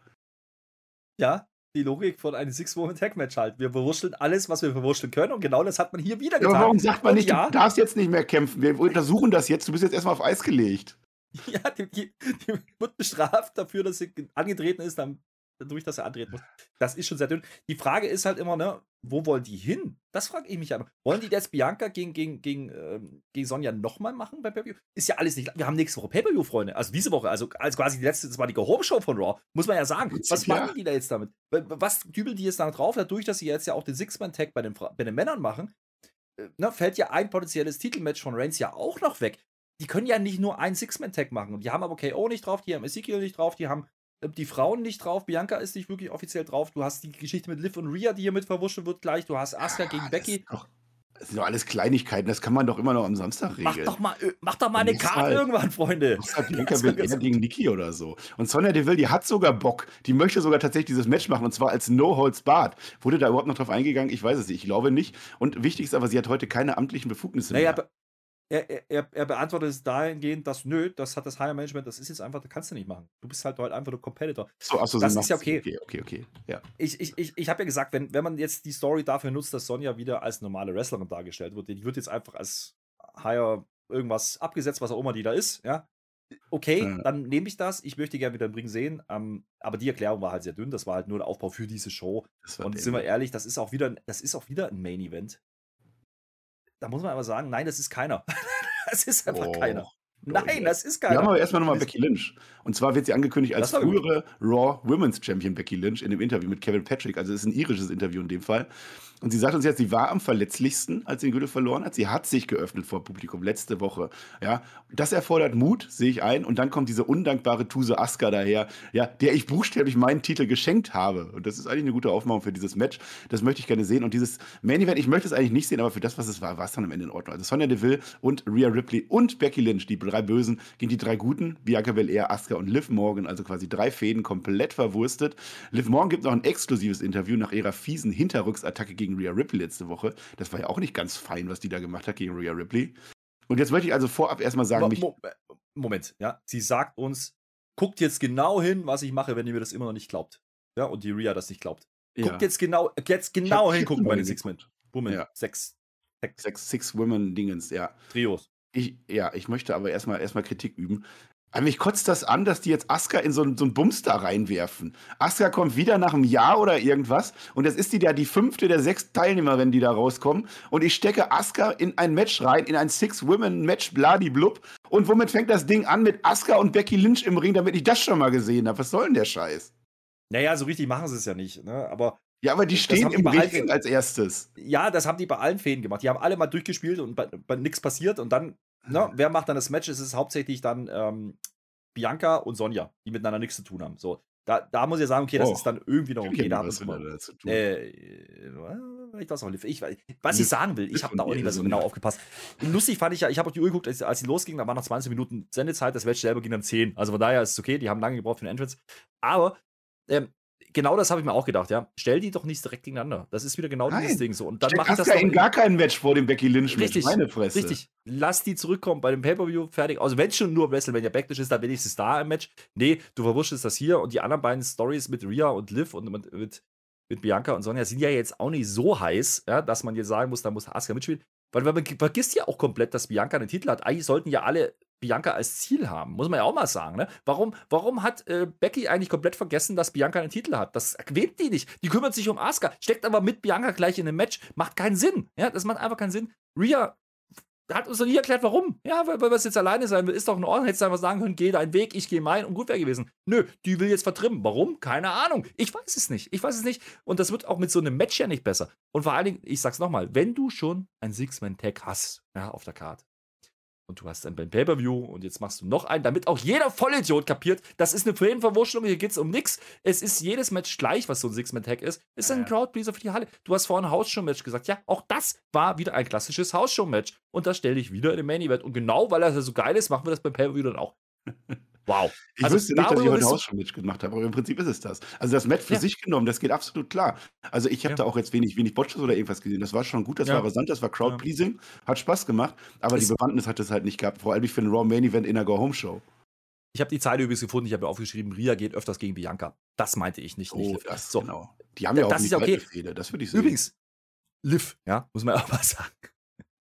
Ja, die Logik von einem Six-Woman-Tag-Match halt. Wir verwurschteln alles, was wir verwurschteln können und genau das hat man hier wieder getan. Ja, warum sagt man nicht, ja, du darfst jetzt nicht mehr kämpfen? Wir untersuchen das jetzt, du bist jetzt erstmal auf Eis gelegt. Ja, die, die, die wird bestraft dafür, dass sie angetreten ist, dann dadurch, dass er antreten muss. Das ist schon sehr dünn. Die Frage ist halt immer, ne, wo wollen die hin? Das frage ich mich ja. Wollen die jetzt Bianca gegen, gegen, gegen, ähm, gegen Sonja nochmal machen bei Pay-Per-View? Ist ja alles nicht. Wir haben nächste Woche Pay-Per-View, Freunde. Also diese Woche, also als quasi die letzte, das war die Home-Show von Raw. Muss man ja sagen. Was machen die da jetzt damit? Was dübeln die jetzt da drauf? Dadurch, dass sie jetzt ja auch den Six-Man-Tag bei den, bei den Männern machen, äh, ne, fällt ja ein potenzielles Titelmatch von Reigns ja auch noch weg. Die können ja nicht nur einen Six-Man-Tag machen. Die haben aber KO nicht drauf, die haben Ezekiel nicht drauf, die haben die Frauen nicht drauf, Bianca ist nicht wirklich offiziell drauf. Du hast die Geschichte mit Liv und Rhea, die hier mit verwurscht wird gleich. Du hast Asuka ja, gegen Becky. Doch, das sind doch alles Kleinigkeiten, das kann man doch immer noch am Samstag regeln. Mach doch mal, äh, mach doch mal eine Karte irgendwann, Freunde. Halt Bianca will eher gegen Nikki oder so. Und Sonja Deville, die hat sogar Bock. Die möchte sogar tatsächlich dieses Match machen und zwar als No Holds Barred. Wurde da überhaupt noch drauf eingegangen? Ich weiß es nicht. Ich glaube nicht. Und wichtig ist aber, sie hat heute keine amtlichen Befugnisse naja, mehr er, er, er beantwortet es dahingehend, dass nö, das hat das Higher Management, das ist jetzt einfach, das kannst du nicht machen. Du bist halt, halt einfach der Competitor. So, achso, das ist ja okay. Okay, okay, okay. Ja. Ich, ich, ich, ich habe ja gesagt, wenn, wenn man jetzt die Story dafür nutzt, dass Sonja wieder als normale Wrestlerin dargestellt wird, die wird jetzt einfach als Higher irgendwas abgesetzt, was auch immer die da ist, ja. Okay, ja. dann nehme ich das. Ich möchte gerne wieder im Ring sehen. Ähm, aber die Erklärung war halt sehr dünn. Das war halt nur der Aufbau für diese Show. Und sind wir ehrlich, das ist auch wieder, das ist auch wieder ein Main Event da muss man aber sagen, nein, das ist keiner. das ist einfach oh. keiner. Nein, das ist keiner. Wir haben aber erstmal nochmal Becky Lynch. Und zwar wird sie angekündigt als frühere Raw Women's Champion Becky Lynch in dem Interview mit Kevin Patrick. Also es ist ein irisches Interview in dem Fall. Und sie sagt uns jetzt, sie war am verletzlichsten, als sie den Gürtel verloren hat. Sie hat sich geöffnet vor Publikum letzte Woche. Ja, das erfordert Mut, sehe ich ein. Und dann kommt diese undankbare Tuse Aska daher, ja, der ich buchstäblich meinen Titel geschenkt habe. Und das ist eigentlich eine gute Aufmachung für dieses Match. Das möchte ich gerne sehen. Und dieses Main Event, ich möchte es eigentlich nicht sehen, aber für das, was es war, war es dann am Ende in Ordnung. Also Sonja Deville und Rhea Ripley und Becky Lynch, die drei Bösen, gegen die drei Guten, Bianca Belair, Asuka und Liv Morgan. Also quasi drei Fäden komplett verwurstet. Liv Morgan gibt noch ein exklusives Interview nach ihrer fiesen Hinterrücksattacke gegen Rhea Ripley letzte Woche. Das war ja auch nicht ganz fein, was die da gemacht hat gegen Rhea Ripley. Und jetzt möchte ich also vorab erstmal sagen, Mo Mo Moment, ja. Sie sagt uns, guckt jetzt genau hin, was ich mache, wenn ihr mir das immer noch nicht glaubt. Ja, und die Rhea das nicht glaubt. Guckt ja. jetzt genau, jetzt genau hingucken bei den Six Men. Women. Ja. Sechs. Sechs, Six Women Dingens, ja. Trios. Ich, ja, ich möchte aber erstmal erstmal Kritik üben. Aber mich kotzt das an, dass die jetzt Asuka in so, so einen Bums da reinwerfen. Asuka kommt wieder nach einem Jahr oder irgendwas und jetzt ist die ja die fünfte der sechs Teilnehmerinnen, die da rauskommen. Und ich stecke Asuka in ein Match rein, in ein Six-Women-Match, bladiblub. Und womit fängt das Ding an mit Asuka und Becky Lynch im Ring, damit ich das schon mal gesehen habe? Was soll denn der Scheiß? Naja, so richtig machen sie es ja nicht, ne? Aber. Ja, aber die stehen im Ring als erstes. Ja, das haben die bei allen Fäden gemacht. Die haben alle mal durchgespielt und bei, bei nichts passiert und dann ne, wer macht dann das Match? Es ist hauptsächlich dann ähm, Bianca und Sonja, die miteinander nichts zu tun haben. So. Da, da muss ich sagen, okay, das Oh. ist dann irgendwie noch okay. Da was wir miteinander zu tun. äh, äh, ich weiß auch. Ich, was ich sagen will, ich habe da auch nicht mehr so so genau aufgepasst. Lustig fand ich ja, ich habe auf die Uhr geguckt, als, als sie losging, da waren noch 20 Minuten Sendezeit, das Match selber ging dann 10. Also von daher ist es okay, die haben lange gebraucht für den Entrance. Aber ähm, genau das habe ich mir auch gedacht, ja. Stell die doch nicht direkt gegeneinander. Das ist wieder genau Nein. dieses Ding so. Und dann mache ich das doch in gar kein Match vor dem Becky Lynch. Richtig, Meine Fresse. Richtig. Lass die zurückkommen bei dem Pay-Per-View, fertig. Also, wenn schon nur WrestleMania Backlash ist, dann wenigstens da im Match. Nee, du verwurschtelst das hier und die anderen beiden Stories mit Rhea und Liv und mit, mit, mit Bianca und Sonja sind ja jetzt auch nicht so heiß, ja, dass man jetzt sagen muss, da muss Asuka mitspielen. Weil man vergisst ja auch komplett, dass Bianca einen Titel hat. Eigentlich sollten ja alle Bianca als Ziel haben, muss man ja auch mal sagen. Ne? Warum, warum hat äh, Becky eigentlich komplett vergessen, dass Bianca einen Titel hat? Das erwähnt die nicht. Die kümmert sich um Asuka, steckt aber mit Bianca gleich in einem Match. Macht keinen Sinn. Ja, das macht einfach keinen Sinn. Rhea hat uns noch nie erklärt, warum. Ja, weil, weil es jetzt alleine sein will, ist doch in Ordnung. Hättest du einfach sagen können, geh deinen Weg, ich gehe meinen und gut wäre gewesen. Nö, die will jetzt vertrimmen. Warum? Keine Ahnung. Ich weiß es nicht. Ich weiß es nicht. Und das wird auch mit so einem Match ja nicht besser. Und vor allen Dingen, ich sag's nochmal, wenn du schon ein Six-Man-Tag hast, ja, auf der Karte, und du hast ein Pay-Per-View und jetzt machst du noch einen, damit auch jeder Vollidiot kapiert, das ist eine Fehlverwurschtelung, hier geht's um nichts. Es ist jedes Match gleich, was so ein Six-Man-Tag ist. Es ist ein. Crowdpleaser für die Halle. Du hast vorhin ein Hausshow-Match gesagt. Ja, auch das war wieder ein klassisches Hausshow-Match. Und das stelle ich wieder in den Main-Event. Und genau, weil er so geil ist, machen wir das beim Pay-Per-View dann auch. Wow. Ich Also wüsste nicht, dass ich heute Haus schon Match gemacht habe, aber im Prinzip ist es das. Also das Match für Ja. sich genommen, das geht absolut klar. Also ich habe Ja. da auch jetzt wenig, wenig Botches oder irgendwas gesehen. Das war schon gut, das Ja. war rasant, das war Crowd-Pleasing, hat Spaß gemacht, aber Es- die Bewandtnis hat es halt nicht gehabt. Vor allem nicht für einen Raw Main Event in einer Go-Home-Show. Ich habe die Zeile übrigens gefunden, ich habe aufgeschrieben, Ria geht öfters gegen Bianca. Das meinte ich nicht. nicht Oh, Liv. das, so. genau. Die haben ja auch Das nicht ist okay. Fehler, das würde ich sagen. Übrigens, Liv, ja, muss man auch mal sagen.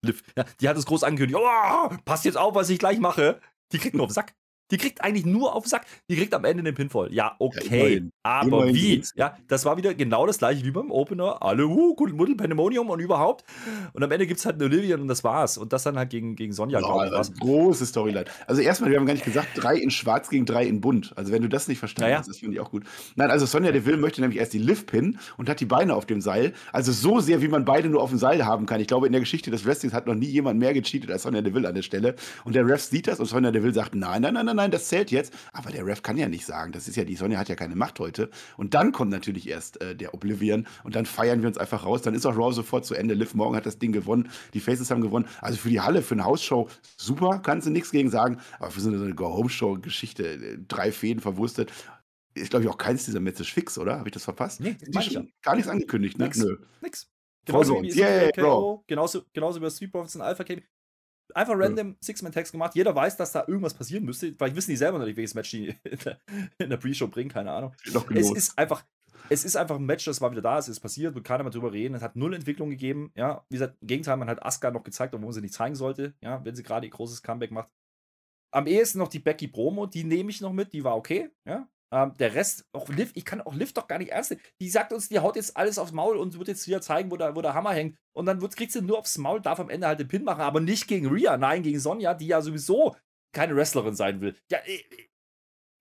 Liv, ja, die hat es groß angekündigt. Oh, passt jetzt auf, was ich gleich mache. Die kriegt nur auf den Sack. Die kriegt eigentlich nur auf den Sack. Die kriegt am Ende den Pinfall. Ja, okay. immerhin. aber Immerhin wie? Ja, das war wieder genau das gleiche wie beim Opener. Alle, uh, Kuddelmuddel, Pandemonium und überhaupt. Und am Ende gibt es halt eine Olivia und das war's. Und das dann halt gegen, gegen Sonja, Ja, glaube ich, also große Storyline. Also erstmal, wir haben gar nicht gesagt, drei in schwarz gegen drei in bunt. Also wenn du das nicht verstanden Ja, ja. hast, das finde ich auch gut. Nein, also Sonja Deville möchte nämlich erst die pinnen und hat die Beine auf dem Seil. Also so sehr, wie man beide nur auf dem Seil haben kann. Ich glaube, in der Geschichte des Wrestlings hat noch nie jemand mehr gecheatet als Sonja Deville an der Stelle. Und der Ref sieht das und Sonja Deville sagt, nein, nein, nein, nein, nein, das zählt jetzt. Aber der Ref kann ja nicht sagen, das ist ja, die Sonja hat ja keine Macht heute. Und dann kommt natürlich erst äh, der Oblivion und dann feiern wir uns einfach raus. Dann ist auch Raw sofort zu Ende. Liv Morgan hat das Ding gewonnen, die Faces haben gewonnen. Also für die Halle, für eine Hausshow, super, kannst du nichts gegen sagen. Aber für so eine, so eine Go-Home-Show-Geschichte, äh, drei Fäden verwurstet, ist, glaube ich, auch keins dieser Matches fix, oder? Habe ich das verpasst? Nee, ich schon gar nichts angekündigt, ne? Nix. Nö. Nix. Genauso so. wie Yeah, SFK, bro. genauso, genauso wie bei Street Profits und Alpha Cave. Einfach random Six-Man-Tags gemacht. Jeder weiß, dass da irgendwas passieren müsste. Vielleicht wissen die selber noch nicht, welches Match die in der, in der Pre-Show bringen, keine Ahnung. Es ist einfach, es ist einfach ein Match, das war wieder da, es ist passiert, wird keiner mehr drüber reden. Es hat null Entwicklung gegeben. Ja, wie gesagt, im Gegenteil, man hat Asuka noch gezeigt, obwohl sie nicht zeigen sollte, ja, wenn sie gerade ihr großes Comeback macht. Am ehesten noch die Becky Promo, die nehme ich noch mit, die war okay, ja. Ähm, der Rest, auch Liv, ich kann auch Liv doch gar nicht ernst nehmen. Die sagt uns, die haut jetzt alles aufs Maul und wird jetzt wieder zeigen, wo der, wo der Hammer hängt. Und dann wird, kriegt sie nur aufs Maul, darf am Ende halt den Pin machen, aber nicht gegen Rhea, nein, gegen Sonja, die ja sowieso keine Wrestlerin sein will. Ja, äh,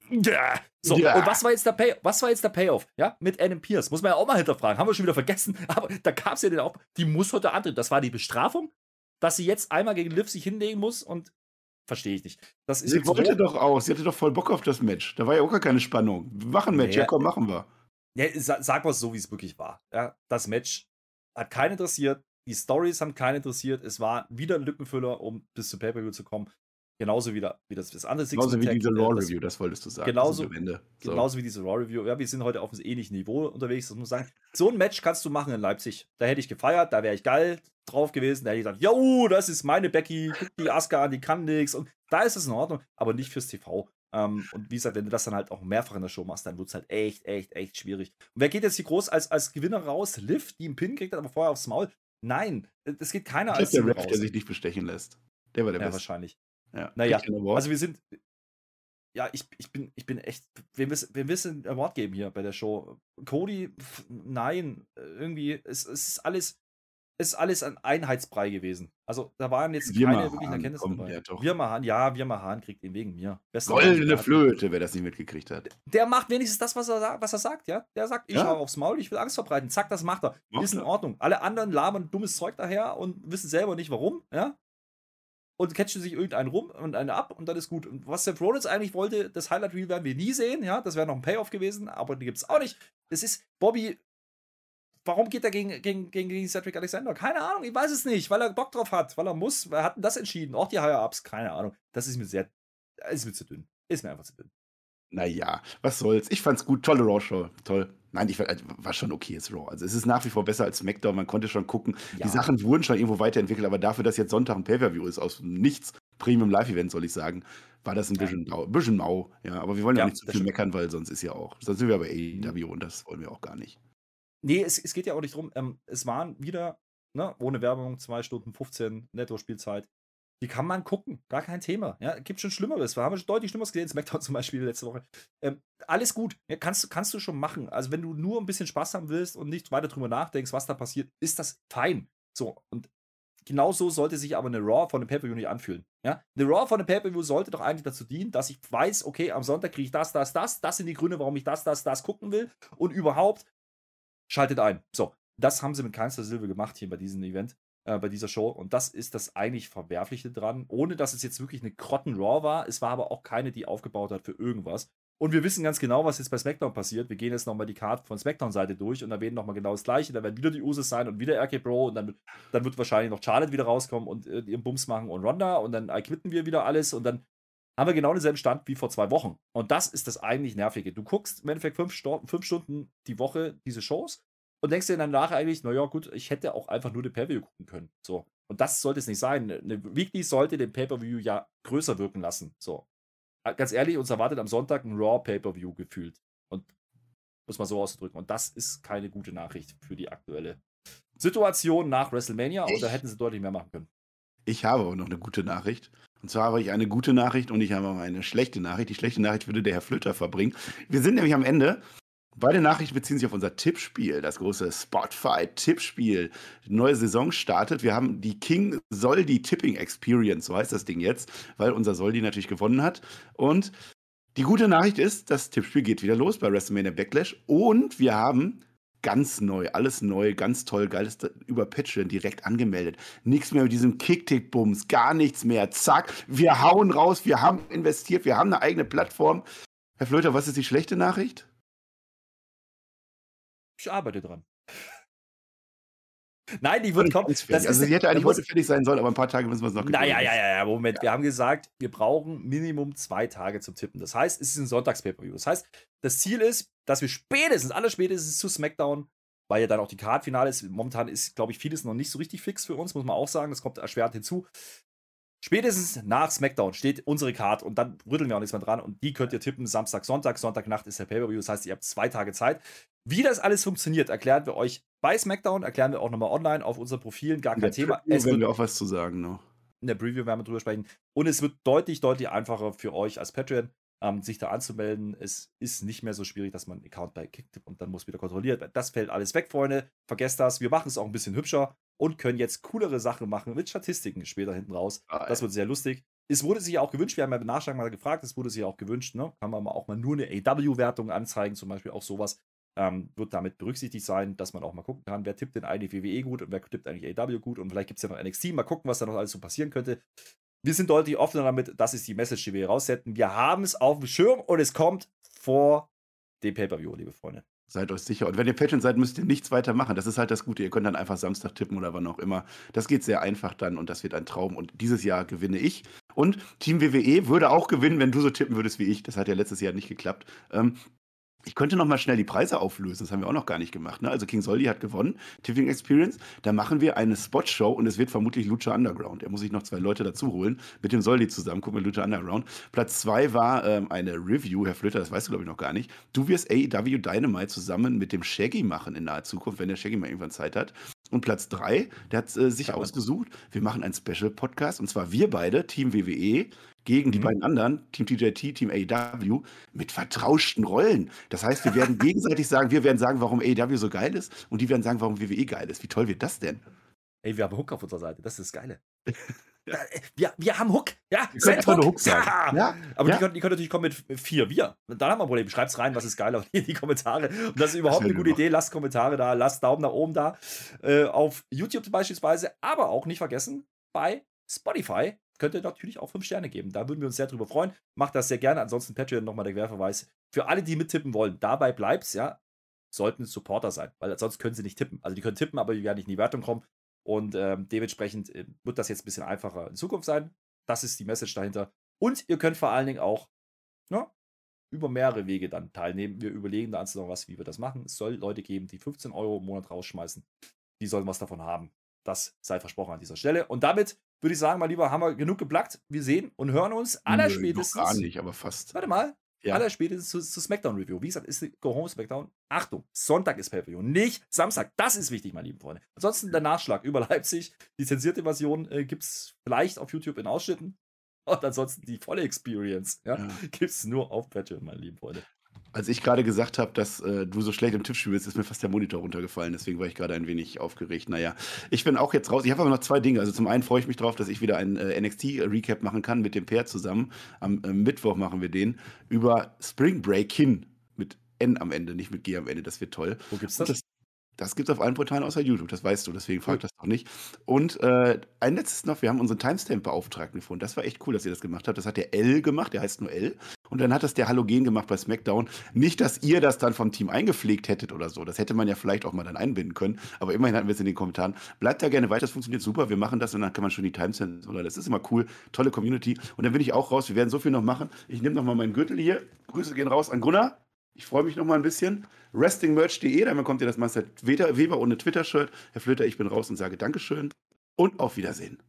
ja. So, Ja. und was war jetzt der Pay was war jetzt der Payoff? Ja, mit Adam Pierce. Muss man ja auch mal hinterfragen. Haben wir schon wieder vergessen. Aber da gab es ja den auch. Die muss heute antreten. Das war die Bestrafung, dass sie jetzt einmal gegen Liv sich hinlegen muss und verstehe ich nicht. Das ist Sie wollte so- doch auch, sie hatte doch voll Bock auf das Match. Da war ja auch gar keine Spannung. Wir machen ein Match, Nee. ja komm, machen wir. Ja, sa sag mal so, wie es wirklich war. Ja, das Match hat keinen interessiert. Die Stories haben keinen interessiert. Es war wieder ein Lückenfüller, um bis zu Pay-Per-View zu kommen. Genauso wie, da, wie das, das andere Genauso wie diese äh, Raw das- Review, das wolltest du sagen. Genauso- Ende. So. Genauso wie diese Raw Review. Ja, wir sind heute auf einem ähnlichen Niveau unterwegs, das muss man sagen. So ein Match kannst du machen in Leipzig. Da hätte ich gefeiert, da wäre ich geil drauf gewesen. Da hätte ich gesagt, yo, das ist meine Becky, guck die Asuka an, die kann nix. Und da ist es in Ordnung, aber nicht fürs TV. Ähm, und wie gesagt, wenn du das dann halt auch mehrfach in der Show machst, dann wird es halt echt, echt, echt schwierig. Und wer geht jetzt hier groß als, als Gewinner raus? Liv, die einen Pin kriegt, aber vorher aufs Maul. Nein, es geht keiner Ich als der Ref, der sich nicht bestechen lässt. Der war der Ja, Beste. wahrscheinlich. Ja. Naja. Also wir sind. Ja, ich, ich, bin, ich bin echt. Wir müssen, wir müssen einen Award geben hier bei der Show. Cody, pf, nein. Irgendwie, es, es ist alles. Es ist alles ein Einheitsbrei gewesen. Also da waren jetzt Wir keine Mahan, wirklichen Erkenntnisse dabei. ja, doch. Wir Mahan, ja, wir Mahan kriegt ihn wegen mir. Bester Goldene Flöte, wer das nicht mitgekriegt hat. Der macht wenigstens das, was er, was er sagt, ja. Der sagt, ich Ja. schaue aufs Maul, ich will Angst verbreiten. Zack, das macht er. Macht ist in. Ordnung. Alle anderen labern dummes Zeug daher und wissen selber nicht warum, ja. Und catchen sich irgendeinen rum und einen ab und dann ist gut. Und was Seth Rollins eigentlich wollte, das Highlight Reel werden wir nie sehen, ja, das wäre noch ein Payoff gewesen, aber die gibt es auch nicht. Es ist, Bobby, warum geht er gegen, gegen, gegen, gegen Cedric Alexander? Keine Ahnung, ich weiß es nicht, weil er Bock drauf hat, weil er muss, er hat das entschieden, auch die Higher-Ups, keine Ahnung. Das ist mir sehr, ist mir zu dünn. Ist mir einfach zu dünn. Naja, was soll's. Ich fand's gut. Tolle Raw-Show. Toll. Nein, ich äh, war schon okay jetzt Raw. Also es ist nach wie vor besser als SmackDown. Man konnte schon gucken. Ja. Die Sachen wurden schon irgendwo weiterentwickelt, aber dafür, dass jetzt Sonntag ein Pay-Per-View ist, aus nichts, Premium Live-Event, soll ich sagen, war das ein bisschen, ja. bisschen mau. Ja, aber wir wollen ja, ja nicht zu viel meckern, weil sonst ist ja auch. Sonst sind wir bei AEW und das wollen wir auch gar nicht. Nee, es, es geht ja auch nicht drum. Ähm, es waren wieder, ne, ohne Werbung, 2 Stunden 15 Netto-Spielzeit. Die kann man gucken, gar kein Thema. Ja, gibt schon Schlimmeres. Wir haben schon deutlich Schlimmeres gesehen, SmackDown zum Beispiel letzte Woche. Ähm, alles gut, ja, kannst, kannst du schon machen. Also, wenn du nur ein bisschen Spaß haben willst und nicht weiter drüber nachdenkst, was da passiert, ist das fein. So, und genauso sollte sich aber eine Raw von einem Pay-Per-View nicht anfühlen. Ja? Eine Raw von einem Pay-Per-View sollte doch eigentlich dazu dienen, dass ich weiß, okay, am Sonntag kriege ich das, das, das. Das sind die Gründe, warum ich das, das, das gucken will. Und überhaupt, schaltet ein. So, das haben sie mit keinster Silbe gemacht hier bei diesem Event äh, bei dieser Show. Und das ist das eigentlich Verwerfliche dran. Ohne dass es jetzt wirklich eine Krotten-Raw war. Es war aber auch keine, die aufgebaut hat für irgendwas. Und wir wissen ganz genau, was jetzt bei SmackDown passiert. Wir gehen jetzt nochmal die Karte von SmackDown-Seite durch und erwähnen nochmal genau das Gleiche. Da werden wieder die Usos sein und wieder RK Bro und dann, dann wird wahrscheinlich noch Charlotte wieder rauskommen und äh, ihren Bums machen und Ronda und dann quitten wir wieder alles und dann haben wir genau denselben Stand wie vor zwei Wochen. Und das ist das eigentlich Nervige. Du guckst im Endeffekt fünf, fünf Stunden die Woche diese Shows und denkst dir danach eigentlich, naja, gut, ich hätte auch einfach nur den Pay-Per-View gucken können. So. Und das sollte es nicht sein. Eine Weekly sollte den Pay-Per-View ja größer wirken lassen. So. Ah, ganz ehrlich, uns erwartet am Sonntag ein Raw Pay-Per-View gefühlt. Und muss man so auszudrücken. Und das ist keine gute Nachricht für die aktuelle Situation nach WrestleMania. Und da hätten sie deutlich mehr machen können. Ich habe aber noch eine gute Nachricht. Und zwar habe ich eine gute Nachricht und ich habe auch eine schlechte Nachricht. Die schlechte Nachricht würde der Herr Flöter verbringen. Wir sind nämlich am Ende Beide Nachrichten beziehen sich auf unser Tippspiel, das große Spotify-Tippspiel. Neue Saison startet. Wir haben die King Soldi Tipping Experience, so heißt das Ding jetzt, weil unser Soldi natürlich gewonnen hat. Und die gute Nachricht ist, das Tippspiel geht wieder los bei WrestleMania Backlash. Und wir haben ganz neu, alles neu, ganz toll, geiles über Patreon direkt angemeldet. Nichts mehr mit diesem Kick-Tick-Bums, gar nichts mehr. Zack, wir hauen raus, wir haben investiert, wir haben eine eigene Plattform. Herr Flöter, was ist die schlechte Nachricht? Ich arbeite dran. Nein, die wird kommen. Das also, sie hätte eigentlich heute fertig sein sollen, aber ein paar Tage müssen wir es noch Naja, ja, ja, ja, Moment. Ja. Wir haben gesagt, wir brauchen Minimum zwei Tage zum Tippen. Das heißt, es ist ein sonntags pay Das heißt, das Ziel ist, dass wir spätestens, alle spätestens zu SmackDown, weil ja dann auch die Card-Finale ist. Momentan ist, glaube ich, vieles noch nicht so richtig fix für uns, muss man auch sagen. Das kommt erschwert hinzu. Spätestens nach SmackDown steht unsere Card und dann rütteln wir auch nichts mehr dran und die könnt ihr tippen Samstag, Sonntag, Sonntagnacht ist der Pay-Per-View, das heißt, ihr habt zwei Tage Zeit. Wie das alles funktioniert, erklären wir euch bei SmackDown, erklären wir auch nochmal online auf unseren Profilen, gar kein Thema. Es werden wir auch was zu sagen noch. In der Preview werden wir drüber sprechen und es wird deutlich, deutlich einfacher für euch als Patreon, ähm, sich da anzumelden. Es ist nicht mehr so schwierig, dass man einen Account bei Kicktip und dann muss wieder kontrolliert. Das fällt alles weg, Freunde. Vergesst das. Wir machen es auch ein bisschen hübscher und können jetzt coolere Sachen machen mit Statistiken später hinten raus. Ah, das wird sehr lustig. Es wurde sich auch gewünscht, wir haben ja im Nachschlag mal gefragt, es wurde sich auch gewünscht, ne? kann man auch mal nur eine AW-Wertung anzeigen, zum Beispiel auch sowas. Ähm, wird damit berücksichtigt sein, dass man auch mal gucken kann, wer tippt denn eigentlich WWE gut und wer tippt eigentlich AW gut und vielleicht gibt es ja noch NXT. Mal gucken, was da noch alles so passieren könnte. Wir sind deutlich offener damit, das ist die Message, die wir hier raussetzen. Wir haben es auf dem Schirm und es kommt vor dem Pay-Per-View, liebe Freunde. Seid euch sicher. Und wenn ihr Patreon seid, müsst ihr nichts weiter machen. Das ist halt das Gute. Ihr könnt dann einfach Samstag tippen oder wann auch immer. Das geht sehr einfach dann und das wird ein Traum. Und dieses Jahr gewinne ich. Und Team WWE würde auch gewinnen, wenn du so tippen würdest wie ich. Das hat ja letztes Jahr nicht geklappt. Ähm, ich könnte noch mal schnell die Preise auflösen. Das haben wir auch noch gar nicht gemacht. Ne? Also King Soldi hat gewonnen, Tipping Experience. Da machen wir eine Spot-Show und es wird vermutlich Lucha Underground. Er muss sich noch zwei Leute dazu holen. Mit dem Soldi zusammen gucken wir Lucha Underground. Platz zwei war ähm, eine Review. Herr Flöter, das weißt du, glaube ich, noch gar nicht. Du wirst AEW Dynamite zusammen mit dem Shaggy machen in naher Zukunft, wenn der Shaggy mal irgendwann Zeit hat. Und Platz drei, der hat äh, sich ausgesucht. Wir machen einen Special-Podcast und zwar wir beide, Team WWE, gegen die mhm. beiden anderen, Team TJT, Team AEW, mit vertrauschten Rollen. Das heißt, wir werden gegenseitig sagen, wir werden sagen, warum AEW so geil ist und die werden sagen, warum WWE geil ist. Wie toll wird das denn? Ey, wir haben Hook auf unserer Seite, das ist das Geile. Ja, wir, wir haben Hook. Ja, wir können Hook. Hook sein. Ja. ja. Aber ja. Die, können, die können natürlich kommen mit vier. Wir. Dann haben wir ein Problem. Schreibt's rein, was ist geil in die Kommentare. Und das ist überhaupt das eine gute Idee. Lasst Kommentare da, lasst Daumen nach oben da. Äh, auf YouTube beispielsweise. Aber auch nicht vergessen, bei Spotify könnt ihr natürlich auch 5 Sterne geben. Da würden wir uns sehr drüber freuen. Macht das sehr gerne. Ansonsten Patreon nochmal der Querverweis. Für alle, die mittippen wollen, dabei bleibt's, ja, sollten es Supporter sein, weil sonst können sie nicht tippen. Also die können tippen, aber die werden nicht in die Wertung kommen. Und ähm, dementsprechend äh, wird das jetzt ein bisschen einfacher in Zukunft sein. Das ist die Message dahinter. Und ihr könnt vor allen Dingen auch ja, über mehrere Wege dann teilnehmen. Wir überlegen da noch was, wie wir das machen. Es soll Leute geben, die 15 Euro im Monat rausschmeißen. Die sollen was davon haben. Das sei versprochen an dieser Stelle. Und damit würde ich sagen, mein Lieber, haben wir genug geplagt. Wir sehen und hören uns allerspätestens. Gar nicht, aber fast. Warte mal. Ja. Allerspätestens zu, zu SmackDown Review. Wie gesagt, ist Go Home SmackDown. Achtung, Sonntag ist Pay-Per-View, nicht Samstag. Das ist wichtig, meine lieben Freunde. Ansonsten der Nachschlag über Leipzig. Die zensierte Version äh, gibt es vielleicht auf YouTube in Ausschnitten. Und ansonsten die volle Experience ja, ja. gibt es nur auf Patreon, meine lieben Freunde. Als ich gerade gesagt habe, dass äh, du so schlecht im Tippspiel bist, ist mir fast der Monitor runtergefallen. Deswegen war ich gerade ein wenig aufgeregt. Naja, ich bin auch jetzt raus. Ich habe aber noch zwei Dinge. Also zum einen freue ich mich darauf, dass ich wieder ein äh, NXT-Recap machen kann mit dem Pair zusammen. Am äh, Mittwoch machen wir den über Spring Break hin mit N am Ende, nicht mit G am Ende. Das wird toll. Wo gibt's das? Das gibt es auf allen Portalen außer YouTube, das weißt du, deswegen frag das doch nicht. Und äh, ein letztes noch, wir haben unseren Timestamp-Beauftragten gefunden. Das war echt cool, dass ihr das gemacht habt. Das hat der L gemacht, der heißt nur L. Und dann hat das der Halogen gemacht bei SmackDown. Nicht, dass ihr das dann vom Team eingepflegt hättet oder so. Das hätte man ja vielleicht auch mal dann einbinden können. Aber immerhin hatten wir es in den Kommentaren. Bleibt da gerne weiter, das funktioniert super. Wir machen das und dann kann man schon die Timestamps oder das ist immer cool. Tolle Community. Und dann bin ich auch raus. Wir werden so viel noch machen. Ich nehme noch mal meinen Gürtel hier. Grüße gehen raus an Gunnar. Ich freue mich noch mal ein bisschen. Wrestlingmerch.de, dann bekommt ihr das Master Weber ohne Twitter-Shirt. Herr Flöter, ich bin raus und sage Dankeschön und auf Wiedersehen.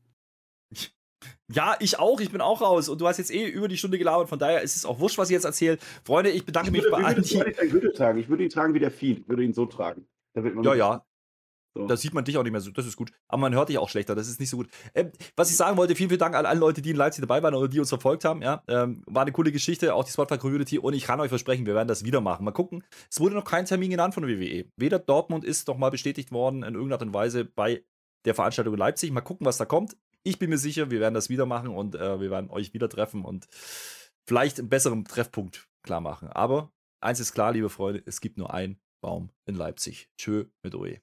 Ja, ich auch. Ich bin auch raus. Und du hast jetzt eh über die Stunde gelabert. Von daher ist es auch wurscht, was ich jetzt erzähle. Freunde, ich bedanke ich würde, mich bei allen. Ich würde tragen. Ich würde ihn tragen wie der Feed. Ich würde ihn so tragen. ja, ja. So. Da sieht man dich auch nicht mehr so. Das ist gut. Aber man hört dich auch schlechter. Das ist nicht so gut. Ähm, was ich sagen wollte, vielen, vielen Dank an alle Leute, die in Leipzig dabei waren oder die uns verfolgt haben. Ja, ähm, war eine coole Geschichte, auch die Spotify-Community. Und ich kann euch versprechen, wir werden das wieder machen. Mal gucken. Es wurde noch kein Termin genannt von der WWE. Weder Dortmund ist noch mal bestätigt worden in irgendeiner Art und Weise bei der Veranstaltung in Leipzig. Mal gucken, was da kommt. Ich bin mir sicher, wir werden das wieder machen und äh, wir werden euch wieder treffen und vielleicht einen besseren Treffpunkt klar machen. Aber eins ist klar, liebe Freunde, es gibt nur einen Baum in Leipzig. Tschö mit OE.